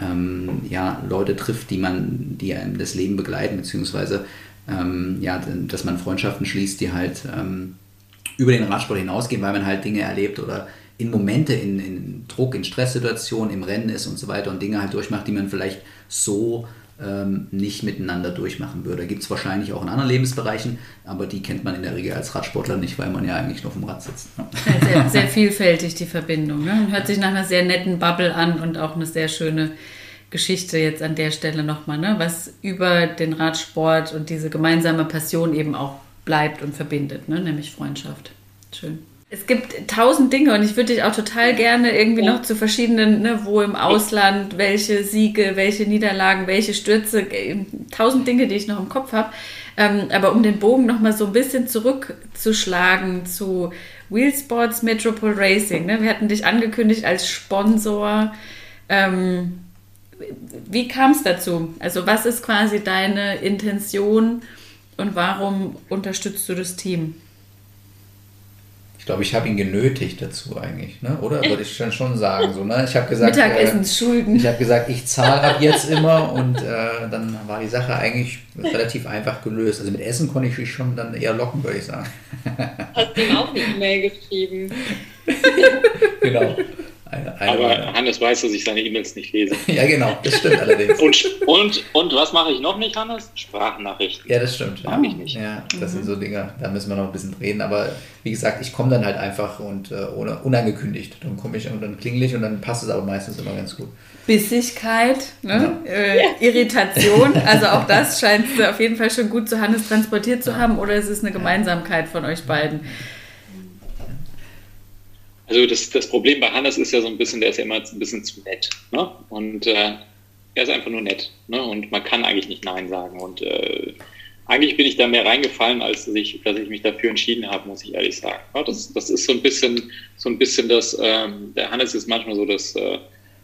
ähm, ja, Leute trifft, die man, die einem das Leben begleiten, beziehungsweise ähm, ja, dass man Freundschaften schließt, die halt ähm, über den Radsport hinausgehen, weil man halt Dinge erlebt oder in Momente, in, in Druck, in Stresssituationen, im Rennen ist und so weiter und Dinge halt durchmacht, die man vielleicht so ähm, nicht miteinander durchmachen würde. Gibt es wahrscheinlich auch in anderen Lebensbereichen, aber die kennt man in der Regel als Radsportler nicht, weil man ja eigentlich nur dem Rad sitzt. Ne? Sehr, sehr, vielfältig die Verbindung. Ne? Hört sich nach einer sehr netten Bubble an und auch eine sehr schöne Geschichte jetzt an der Stelle nochmal, ne? was über den Radsport und diese gemeinsame Passion eben auch bleibt und verbindet, ne? nämlich Freundschaft. Schön. Es gibt tausend Dinge und ich würde dich auch total gerne irgendwie noch zu verschiedenen, ne, wo im Ausland, welche Siege, welche Niederlagen, welche Stürze, äh, tausend Dinge, die ich noch im Kopf habe. Ähm, aber um den Bogen nochmal so ein bisschen zurückzuschlagen zu Wheelsports Metropole Racing. Ne? Wir hatten dich angekündigt als Sponsor. Ähm, wie kam es dazu? Also was ist quasi deine Intention und warum unterstützt du das Team? Ich glaube, ich habe ihn genötigt dazu eigentlich, ne? oder? Würde ich dann schon sagen. So, ne? Ich habe gesagt, Mittagessensschulden. Äh, ich habe gesagt, ich zahle ab jetzt immer und äh, dann war die Sache eigentlich relativ einfach gelöst. Also mit Essen konnte ich mich schon dann eher locken, würde ich sagen. Hast du ihm auch eine E-Mail geschrieben? genau. Eine, eine Aber eine. Hannes weiß, dass ich seine E-Mails nicht lese. ja, genau, das stimmt allerdings. Und, und, und was mache ich noch nicht, Hannes? Sprachnachrichten. Ja, das stimmt. Mache ich nicht. Ja, das mhm. sind so Dinge, da müssen wir noch ein bisschen reden. Aber wie gesagt, ich komme dann halt einfach und äh, ohne, unangekündigt. Dann komme ich und dann klingel ich und dann passt es aber meistens immer ganz gut. Bissigkeit, ne? Ja. Äh, Irritation, also auch das scheint auf jeden Fall schon gut zu Hannes transportiert zu haben oder ist es eine Gemeinsamkeit von euch beiden? Also das, das Problem bei Hannes ist ja so ein bisschen, der ist ja immer ein bisschen zu nett. Ne? Und äh, er ist einfach nur nett. Ne? Und man kann eigentlich nicht Nein sagen. Und äh, eigentlich bin ich da mehr reingefallen, als dass ich, dass ich mich dafür entschieden habe, muss ich ehrlich sagen. Ja, das, das ist so ein bisschen, so ein bisschen das, ähm, der Hannes ist manchmal so, dass äh,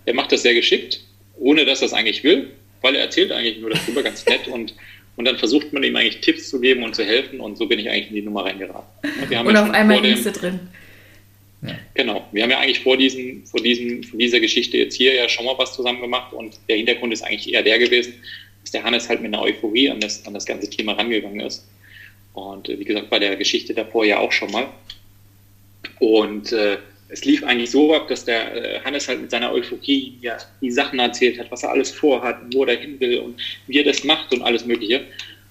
er macht das sehr geschickt, ohne dass er es eigentlich will, weil er erzählt eigentlich nur darüber ganz nett und und dann versucht man ihm eigentlich Tipps zu geben und zu helfen und so bin ich eigentlich in die Nummer reingeraten. und auf einmal liegst du drin. Ja. Genau. Wir haben ja eigentlich vor, diesen, vor, diesem, vor dieser Geschichte jetzt hier ja schon mal was zusammen gemacht und der Hintergrund ist eigentlich eher der gewesen, dass der Hannes halt mit einer Euphorie an das, an das ganze Thema rangegangen ist. Und äh, wie gesagt, bei der Geschichte davor ja auch schon mal. Und äh, es lief eigentlich so ab, dass der äh, Hannes halt mit seiner Euphorie ja die Sachen erzählt hat, was er alles vorhat, wo er hin will und wie er das macht und alles Mögliche.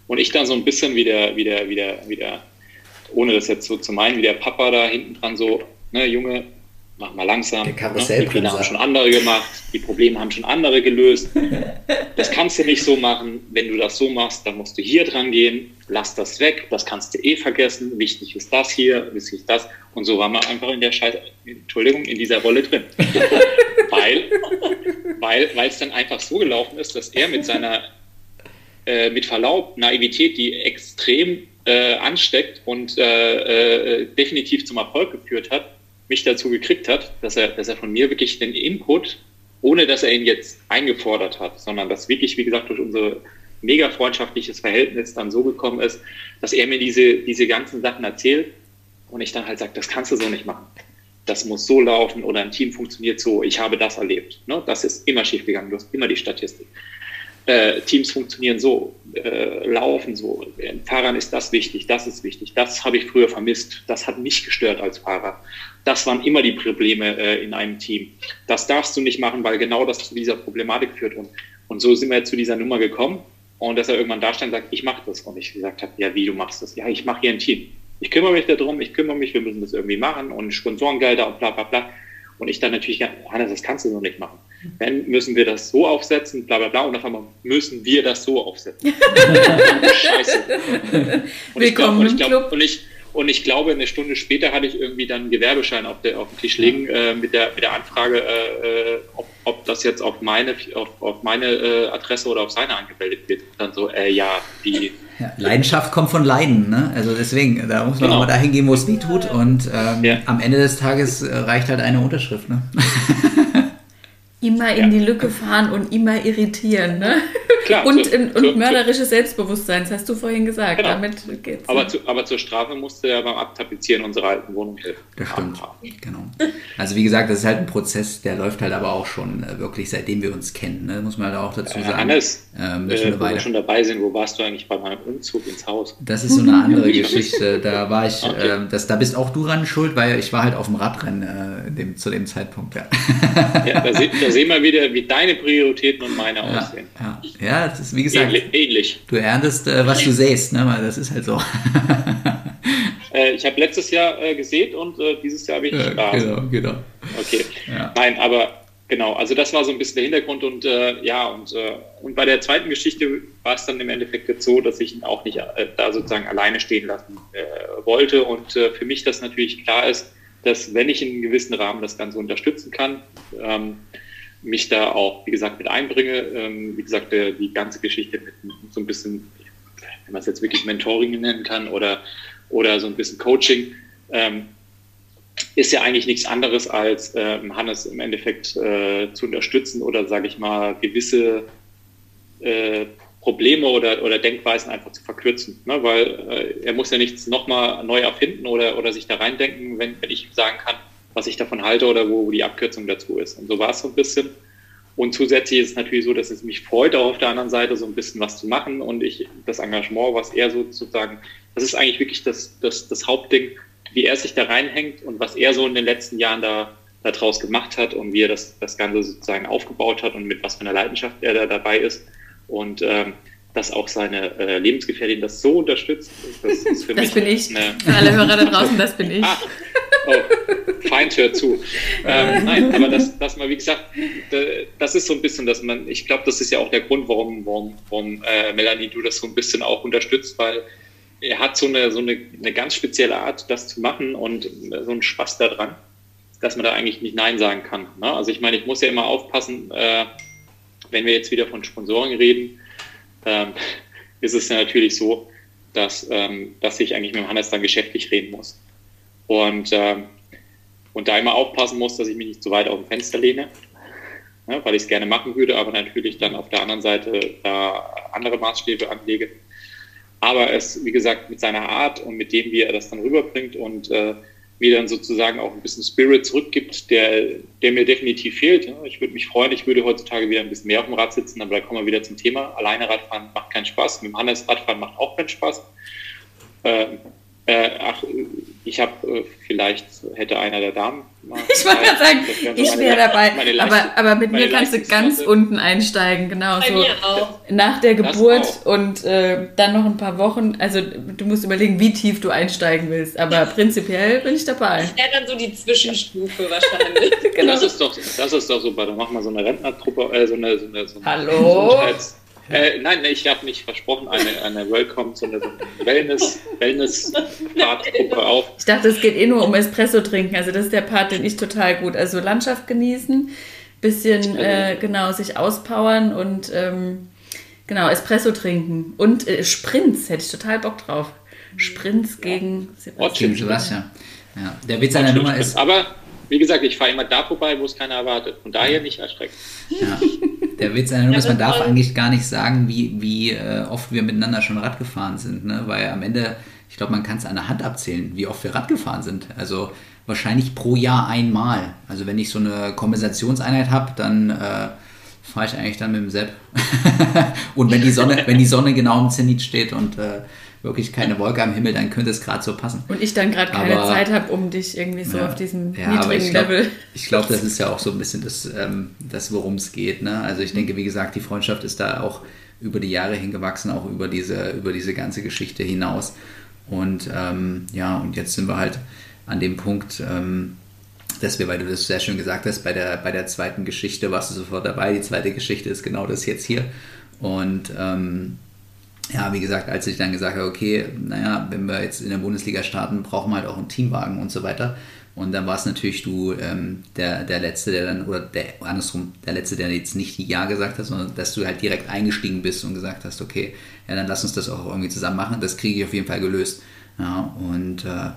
Und ich dann so ein bisschen wie der, wie der, wie der, wie der ohne das jetzt so zu meinen, wie der Papa da hinten dran so ne, Junge, mach mal langsam. Ne? Die Fehler haben schon andere gemacht, die Probleme haben schon andere gelöst. Das kannst du nicht so machen. Wenn du das so machst, dann musst du hier dran gehen, lass das weg, das kannst du eh vergessen. Wichtig ist das hier, wichtig ist das. Und so waren wir einfach in der Scheiß, Entschuldigung, in dieser Rolle drin. weil, weil, weil es dann einfach so gelaufen ist, dass er mit seiner, äh, mit Verlaub, Naivität, die extrem äh, ansteckt und äh, äh, definitiv zum Erfolg geführt hat, mich dazu gekriegt hat, dass er, dass er von mir wirklich den Input, ohne dass er ihn jetzt eingefordert hat, sondern dass wirklich, wie gesagt, durch unser mega freundschaftliches Verhältnis dann so gekommen ist, dass er mir diese, diese ganzen Sachen erzählt Und ich dann halt sage, das kannst du so nicht machen. Das muss so laufen oder ein Team funktioniert so. Ich habe das erlebt. Ne? Das ist immer schief gegangen. Du hast immer die Statistik. Äh, Teams funktionieren so, äh, laufen so. Fahrern ist das wichtig, das ist wichtig. Das habe ich früher vermisst. Das hat mich gestört als Fahrer. Das waren immer die Probleme äh, in einem Team. Das darfst du nicht machen, weil genau das zu dieser Problematik führt. Und, und so sind wir zu dieser Nummer gekommen. Und dass er irgendwann da stand und sagt, ich mache das. Und ich gesagt habe, ja, wie, du machst das? Ja, ich mache hier ein Team. Ich kümmere mich darum, ich kümmere mich, wir müssen das irgendwie machen und Sponsorengelder und bla bla bla. Und ich dann natürlich, Hannes, das kannst du so nicht machen. Wenn müssen wir das so aufsetzen, bla bla bla, und auf einmal müssen wir das so aufsetzen. Scheiße. Und Willkommen ich glaub, und ich glaub, und ich, und ich glaube, eine Stunde später hatte ich irgendwie dann einen Gewerbeschein auf, der, auf dem Tisch liegen äh, mit, der, mit der Anfrage, äh, äh, ob, ob das jetzt auf meine, auf, auf meine äh, Adresse oder auf seine angemeldet wird. Und dann so, äh, ja, die. Ja, Leidenschaft kommt von Leiden, ne? Also deswegen, da muss man genau. auch mal dahin gehen, wo es weh tut. Und ähm, ja. am Ende des Tages äh, reicht halt eine Unterschrift, ne? Immer in die Lücke fahren und immer irritieren, ne? Klar, und, zu, und zu, mörderisches Selbstbewusstsein, das hast du vorhin gesagt. Genau. Damit geht's. Aber, zu, aber zur Strafe musste er beim Abtapezieren unserer alten Wohnung helfen. Das stimmt, genau. Also wie gesagt, das ist halt ein Prozess, der läuft halt aber auch schon äh, wirklich, seitdem wir uns kennen, ne? muss man halt auch dazu sagen. Hannes, ähm, äh, wo wir schon dabei sind, wo warst du eigentlich bei meinem Umzug ins Haus? Das ist so eine andere Geschichte. Da war ich, okay. äh, das, da bist auch du ran schuld, weil ich war halt auf dem Radrennen äh, dem, zu dem Zeitpunkt. Ja, ja da, se, da, sehen wir wieder, wie deine Prioritäten und meine ja, aussehen. Ja, ja, das ist wie gesagt, ähnlich. Du erntest, äh, was du säst, ne? das ist halt so. äh, ich habe letztes Jahr äh, gesät und äh, dieses Jahr habe ich nicht ja, Genau, genau. Okay. Ja. Nein, aber genau, also das war so ein bisschen der Hintergrund und äh, ja, und, und bei der zweiten Geschichte war es dann im Endeffekt jetzt so, dass ich ihn auch nicht da sozusagen alleine stehen lassen wollte und für mich das natürlich klar ist, dass wenn ich in einem gewissen Rahmen das Ganze unterstützen kann, ähm, mich da auch, wie gesagt, mit einbringe. Ähm, wie gesagt, der, die ganze Geschichte mit so ein bisschen, wenn man es jetzt wirklich Mentoring nennen kann oder, oder so ein bisschen Coaching, ähm, ist ja eigentlich nichts anderes als äh, Hannes im Endeffekt äh, zu unterstützen oder, sage ich mal, gewisse äh, Probleme oder, oder Denkweisen einfach zu verkürzen. Ne? Weil äh, er muss ja nichts nochmal neu erfinden oder, oder sich da reindenken, wenn, wenn ich sagen kann, was ich davon halte oder wo, die Abkürzung dazu ist. Und so war es so ein bisschen. Und zusätzlich ist es natürlich so, dass es mich freut, auch auf der anderen Seite so ein bisschen was zu machen und ich das Engagement, was er sozusagen, das ist eigentlich wirklich das, das, das Hauptding, wie er sich da reinhängt und was er so in den letzten Jahren da daraus gemacht hat und wie er das, das Ganze sozusagen aufgebaut hat und mit was für einer Leidenschaft er da dabei ist. Und ähm, dass auch seine äh, Lebensgefährtin das so unterstützt. Das ist für das mich bin ich. Eine, für alle Hörer da draußen, das bin ich. Ah, oh, Feind hört zu. Ähm, nein, aber das, das mal, wie gesagt, das ist so ein bisschen, dass man, ich glaube, das ist ja auch der Grund, warum, warum, warum äh, Melanie, du das so ein bisschen auch unterstützt, weil er hat so eine, so eine, eine ganz spezielle Art, das zu machen und so einen Spaß daran, dass man da eigentlich nicht Nein sagen kann. Ne? Also ich meine, ich muss ja immer aufpassen, äh, wenn wir jetzt wieder von Sponsoring reden, ähm, ist es ja natürlich so, dass, ähm, dass ich eigentlich mit dem Hannes dann geschäftlich reden muss. Und, ähm, und da immer aufpassen muss, dass ich mich nicht zu weit auf dem Fenster lehne, ne, weil ich es gerne machen würde, aber natürlich dann auf der anderen Seite da andere Maßstäbe anlege. Aber es, wie gesagt, mit seiner Art und mit dem, wie er das dann rüberbringt und äh, mir dann sozusagen auch ein bisschen Spirit zurückgibt, der, der mir definitiv fehlt. Ich würde mich freuen, ich würde heutzutage wieder ein bisschen mehr auf dem Rad sitzen, aber da kommen wir wieder zum Thema. Alleine Radfahren macht keinen Spaß, mit dem Hannes Radfahren macht auch keinen Spaß. Ähm, äh, ach, ich habe, äh, vielleicht hätte einer der Damen. Mal ich wollte gerade sagen, ich wäre dabei. aber, aber mit mir kannst du ganz unten einsteigen, genau. Bei so nach der Geburt und äh, dann noch ein paar Wochen. Also du musst überlegen, wie tief du einsteigen willst. Aber prinzipiell bin ich dabei. Ich wäre dann so die Zwischenstufe wahrscheinlich. genau. Das ist doch, das ist doch super. Dann machen wir so eine Rentnertruppe, äh, so eine, so eine, so eine Hallo. Gesundheits äh, nein, ich habe nicht versprochen, eine, eine Welcome, sondern so eine Wellness, wellness gruppe auf. Ich dachte, es geht eh nur um Espresso trinken. Also das ist der Part, den ich total gut. Also Landschaft genießen, bisschen äh, genau sich auspowern und ähm, genau Espresso trinken und äh, Sprints hätte ich total Bock drauf. Sprints ja. gegen Sebastian. Sebastian. Ja, der Witz seiner Nummer ist. Aber wie gesagt, ich fahre immer da vorbei, wo es keiner erwartet. Von daher nicht erschrecken. Ja. Der Witz an ist, man darf eigentlich gar nicht sagen, wie, wie äh, oft wir miteinander schon Rad gefahren sind, ne? weil am Ende ich glaube, man kann es an der Hand abzählen, wie oft wir Rad gefahren sind. Also wahrscheinlich pro Jahr einmal. Also wenn ich so eine Kompensationseinheit habe, dann äh, fahre ich eigentlich dann mit dem Sepp. und wenn die Sonne, wenn die Sonne genau im Zenit steht und äh, wirklich keine Wolke am Himmel, dann könnte es gerade so passen. Und ich dann gerade keine Zeit habe, um dich irgendwie so ja, auf diesem ja, niedrigen ich glaub, Level. Ich glaube, das ist ja auch so ein bisschen das, ähm, das worum es geht. Ne? Also ich denke, wie gesagt, die Freundschaft ist da auch über die Jahre hingewachsen, auch über diese, über diese ganze Geschichte hinaus. Und ähm, ja, und jetzt sind wir halt an dem Punkt, ähm, dass wir, weil du das sehr schön gesagt hast, bei der, bei der zweiten Geschichte warst du sofort dabei. Die zweite Geschichte ist genau das jetzt hier. Und ähm, ja, wie gesagt, als ich dann gesagt habe, okay, naja, wenn wir jetzt in der Bundesliga starten, brauchen wir halt auch einen Teamwagen und so weiter. Und dann war es natürlich du, ähm, der, der Letzte, der dann, oder der, andersrum, der Letzte, der jetzt nicht Ja gesagt hat, sondern dass du halt direkt eingestiegen bist und gesagt hast, okay, ja, dann lass uns das auch irgendwie zusammen machen. Das kriege ich auf jeden Fall gelöst. Ja, und äh,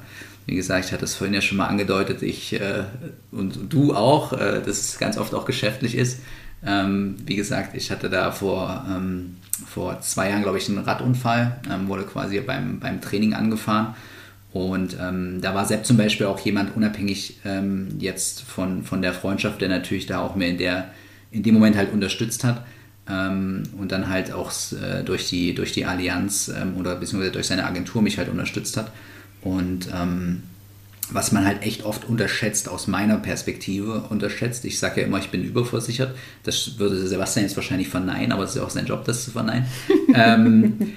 wie gesagt, ich hatte es vorhin ja schon mal angedeutet, ich äh, und du auch, äh, dass es ganz oft auch geschäftlich ist. Ähm, wie gesagt, ich hatte da vor, ähm, vor zwei Jahren, glaube ich, einen Radunfall, ähm, wurde quasi beim, beim Training angefahren. Und ähm, da war Sepp zum Beispiel auch jemand unabhängig ähm, jetzt von, von der Freundschaft, der natürlich da auch mir in, der, in dem Moment halt unterstützt hat. Ähm, und dann halt auch äh, durch, die, durch die Allianz oder beziehungsweise durch seine Agentur mich halt unterstützt hat. Und was man halt echt oft unterschätzt, aus meiner Perspektive unterschätzt. Ich sage ja immer, ich bin überversichert. Das würde Sebastian jetzt wahrscheinlich verneinen, aber es ist ja auch sein Job, das zu verneinen. ähm,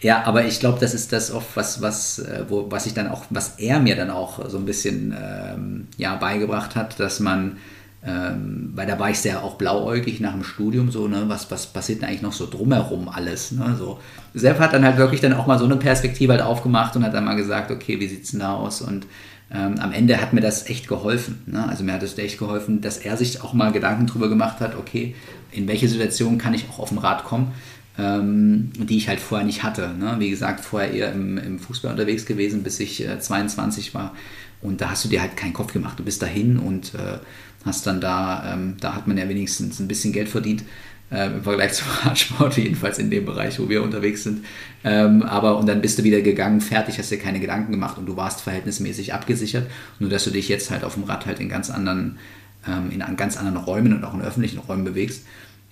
ja, aber ich glaube, das ist das oft, was, was, äh, wo, was ich dann auch, was er mir dann auch so ein bisschen ähm, ja, beigebracht hat, dass man, ähm, weil da war ich sehr auch blauäugig nach dem Studium, so, ne, was, was passiert denn eigentlich noch so drumherum alles, ne, so. Sepp hat dann halt wirklich dann auch mal so eine Perspektive halt aufgemacht und hat dann mal gesagt, okay, wie sieht's denn da aus und ähm, am Ende hat mir das echt geholfen. Ne? Also mir hat es echt geholfen, dass er sich auch mal Gedanken darüber gemacht hat, okay, in welche Situation kann ich auch auf dem Rad kommen, ähm, die ich halt vorher nicht hatte. Ne? Wie gesagt, vorher eher im, im, Fußball unterwegs gewesen, bis ich äh, 22 war. Und da hast du dir halt keinen Kopf gemacht. Du bist dahin und äh, hast dann da, ähm, da hat man ja wenigstens ein bisschen Geld verdient äh, im Vergleich zum Radsport, jedenfalls in dem Bereich, wo wir unterwegs sind. Ähm, aber und dann bist du wieder gegangen, fertig, hast dir keine Gedanken gemacht und du warst verhältnismäßig abgesichert. Nur dass du dich jetzt halt auf dem Rad halt in ganz anderen, ähm, in ganz anderen Räumen und auch in öffentlichen Räumen bewegst.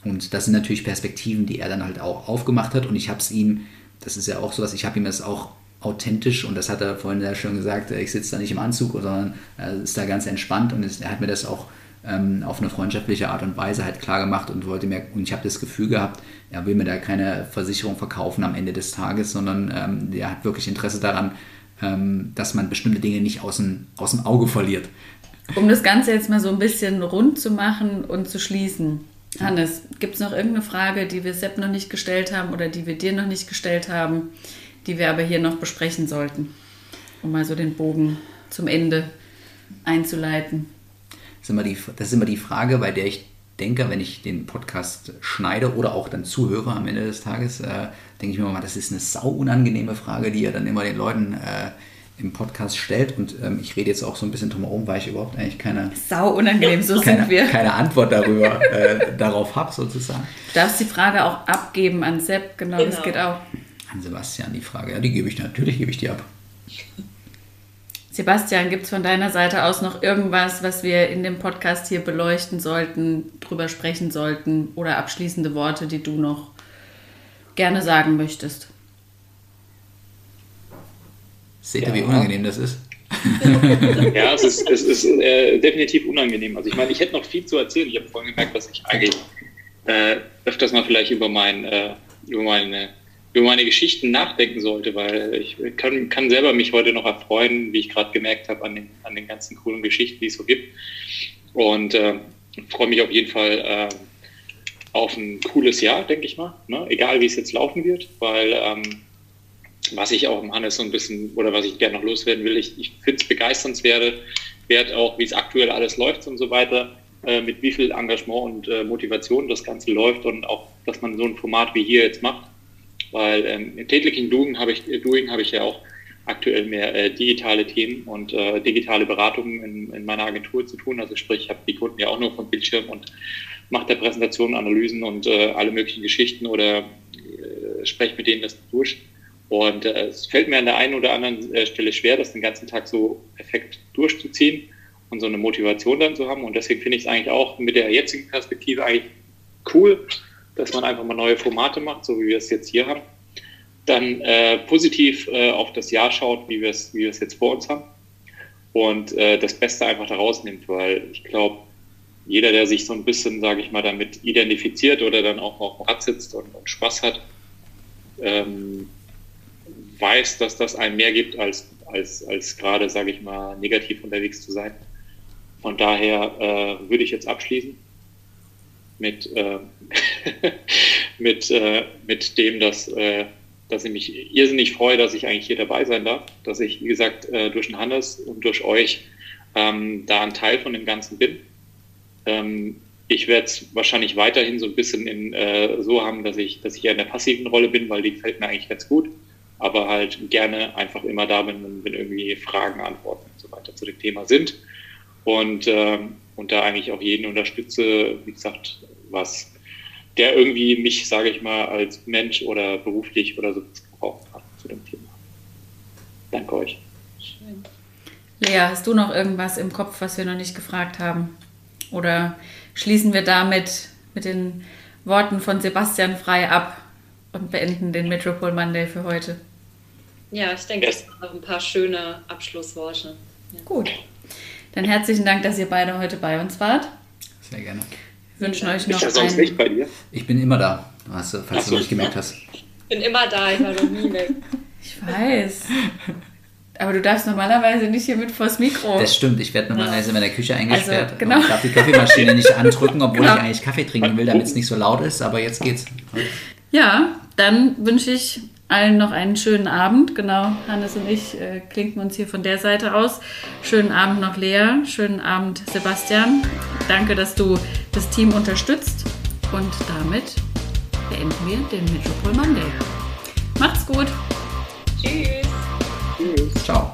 Und das sind natürlich Perspektiven, die er dann halt auch aufgemacht hat. Und ich habe es ihm, das ist ja auch sowas, ich habe ihm das auch authentisch und das hat er vorhin sehr schön gesagt, ich sitze da nicht im Anzug, sondern er ist da ganz entspannt und er hat mir das auch ähm, auf eine freundschaftliche Art und Weise halt klar gemacht und wollte mir, und ich habe das Gefühl gehabt, er will mir da keine Versicherung verkaufen am Ende des Tages, sondern ähm, er hat wirklich Interesse daran, ähm, dass man bestimmte Dinge nicht aus dem, aus dem Auge verliert. Um das Ganze jetzt mal so ein bisschen rund zu machen und zu schließen. Hannes, gibt es noch irgendeine Frage, die wir Sepp noch nicht gestellt haben oder die wir dir noch nicht gestellt haben, die wir aber hier noch besprechen sollten, um mal so den Bogen zum Ende einzuleiten? Ist immer die, das ist immer die Frage, bei der ich denke, wenn ich den Podcast schneide oder auch dann zuhöre am Ende des Tages, äh, denke ich mir mal, das ist eine sau unangenehme Frage, die ihr dann immer den Leuten äh, im Podcast stellt. Und ähm, ich rede jetzt auch so ein bisschen drumherum, weil ich überhaupt eigentlich keine. Sau unangenehm, so keine, sind wir. Keine Antwort darüber, äh, darauf habe, sozusagen. Du darfst die Frage auch abgeben an Sepp, genau, genau. das geht auch. An Sebastian die Frage, ja, die gebe ich natürlich, gebe ich die ab. Sebastian, gibt es von deiner Seite aus noch irgendwas, was wir in dem Podcast hier beleuchten sollten, drüber sprechen sollten oder abschließende Worte, die du noch gerne sagen möchtest? Seht ihr, ja. wie unangenehm das ist? ja, es ist, es ist äh, definitiv unangenehm. Also ich meine, ich hätte noch viel zu erzählen. Ich habe vorhin gemerkt, dass ich eigentlich äh, öfters mal vielleicht über, mein, äh, über meine über meine Geschichten nachdenken sollte, weil ich kann, kann selber mich heute noch erfreuen, wie ich gerade gemerkt habe, an den, an den ganzen coolen Geschichten, die es so gibt. Und äh, freue mich auf jeden Fall äh, auf ein cooles Jahr, denke ich mal. Ne? Egal wie es jetzt laufen wird, weil ähm, was ich auch im Hannes so ein bisschen oder was ich gerne noch loswerden will, ich, ich finde es begeisternswert, wert auch, wie es aktuell alles läuft und so weiter, äh, mit wie viel Engagement und äh, Motivation das Ganze läuft und auch, dass man so ein Format wie hier jetzt macht weil ähm, in Tätlichen Doing habe ich, Doing habe ich ja auch aktuell mehr äh, digitale Themen und äh, digitale Beratungen in, in, meiner Agentur zu tun. Also sprich, ich habe die Kunden ja auch nur vom Bildschirm und mache der Präsentation, Analysen und äh, alle möglichen Geschichten oder äh, spreche mit denen das durch. Und äh, es fällt mir an der einen oder anderen äh, Stelle schwer, das den ganzen Tag so perfekt durchzuziehen und so eine Motivation dann zu haben. Und deswegen finde ich es eigentlich auch mit der jetzigen Perspektive eigentlich cool, dass man einfach mal neue Formate macht, so wie wir es jetzt hier haben. Dann äh, positiv äh, auf das Jahr schaut, wie wir es wie jetzt vor uns haben. Und äh, das Beste einfach daraus nimmt, weil ich glaube, jeder, der sich so ein bisschen, sage ich mal, damit identifiziert oder dann auch auf dem Rad sitzt und, und Spaß hat, ähm, weiß, dass das einem mehr gibt, als, als, als gerade, sage ich mal, negativ unterwegs zu sein. Von daher äh, würde ich jetzt abschließen mit, äh, mit, äh, mit dem, dass, äh, dass ich mich irrsinnig freue, dass ich eigentlich hier dabei sein darf, dass ich, wie gesagt, äh, durch den Hannes und durch euch ähm, da ein Teil von dem Ganzen bin. Ähm, ich werde es wahrscheinlich weiterhin so ein bisschen in, äh, so haben, dass ich, dass ich eher in der passiven Rolle bin, weil die gefällt mir eigentlich ganz gut aber halt gerne einfach immer da bin, wenn irgendwie Fragen, Antworten und so weiter zu dem Thema sind. Und, ähm, und da eigentlich auch jeden unterstütze, wie gesagt, was der irgendwie mich, sage ich mal, als Mensch oder beruflich oder so brauchen kann zu dem Thema. Danke euch. Schön. Lea, hast du noch irgendwas im Kopf, was wir noch nicht gefragt haben? Oder schließen wir damit mit den Worten von Sebastian frei ab? und beenden den Metropol Monday für heute. Ja, ich denke, das waren noch ein paar schöne Abschlussworte. Ja. Gut. Dann herzlichen Dank, dass ihr beide heute bei uns wart. Sehr gerne. Wir wünschen euch noch. Das sonst nicht bei dir? Ich bin immer da, falls du noch nicht gemerkt hast. Ich bin immer da, ich war noch nie weg. Ich weiß. Aber du darfst normalerweise nicht hier mit vors Mikro. Das stimmt, ich werde normalerweise in meiner Küche eingesperrt. Also, genau. Ich darf die Kaffeemaschine nicht andrücken, obwohl genau. ich eigentlich Kaffee trinken will, damit es nicht so laut ist, aber jetzt geht's. Ja, dann wünsche ich allen noch einen schönen Abend. Genau, Hannes und ich äh, klinken uns hier von der Seite aus. Schönen Abend noch Lea, schönen Abend Sebastian. Danke, dass du das Team unterstützt. Und damit beenden wir den Metropol Monday. Macht's gut. Tschüss. Tschüss. Ciao.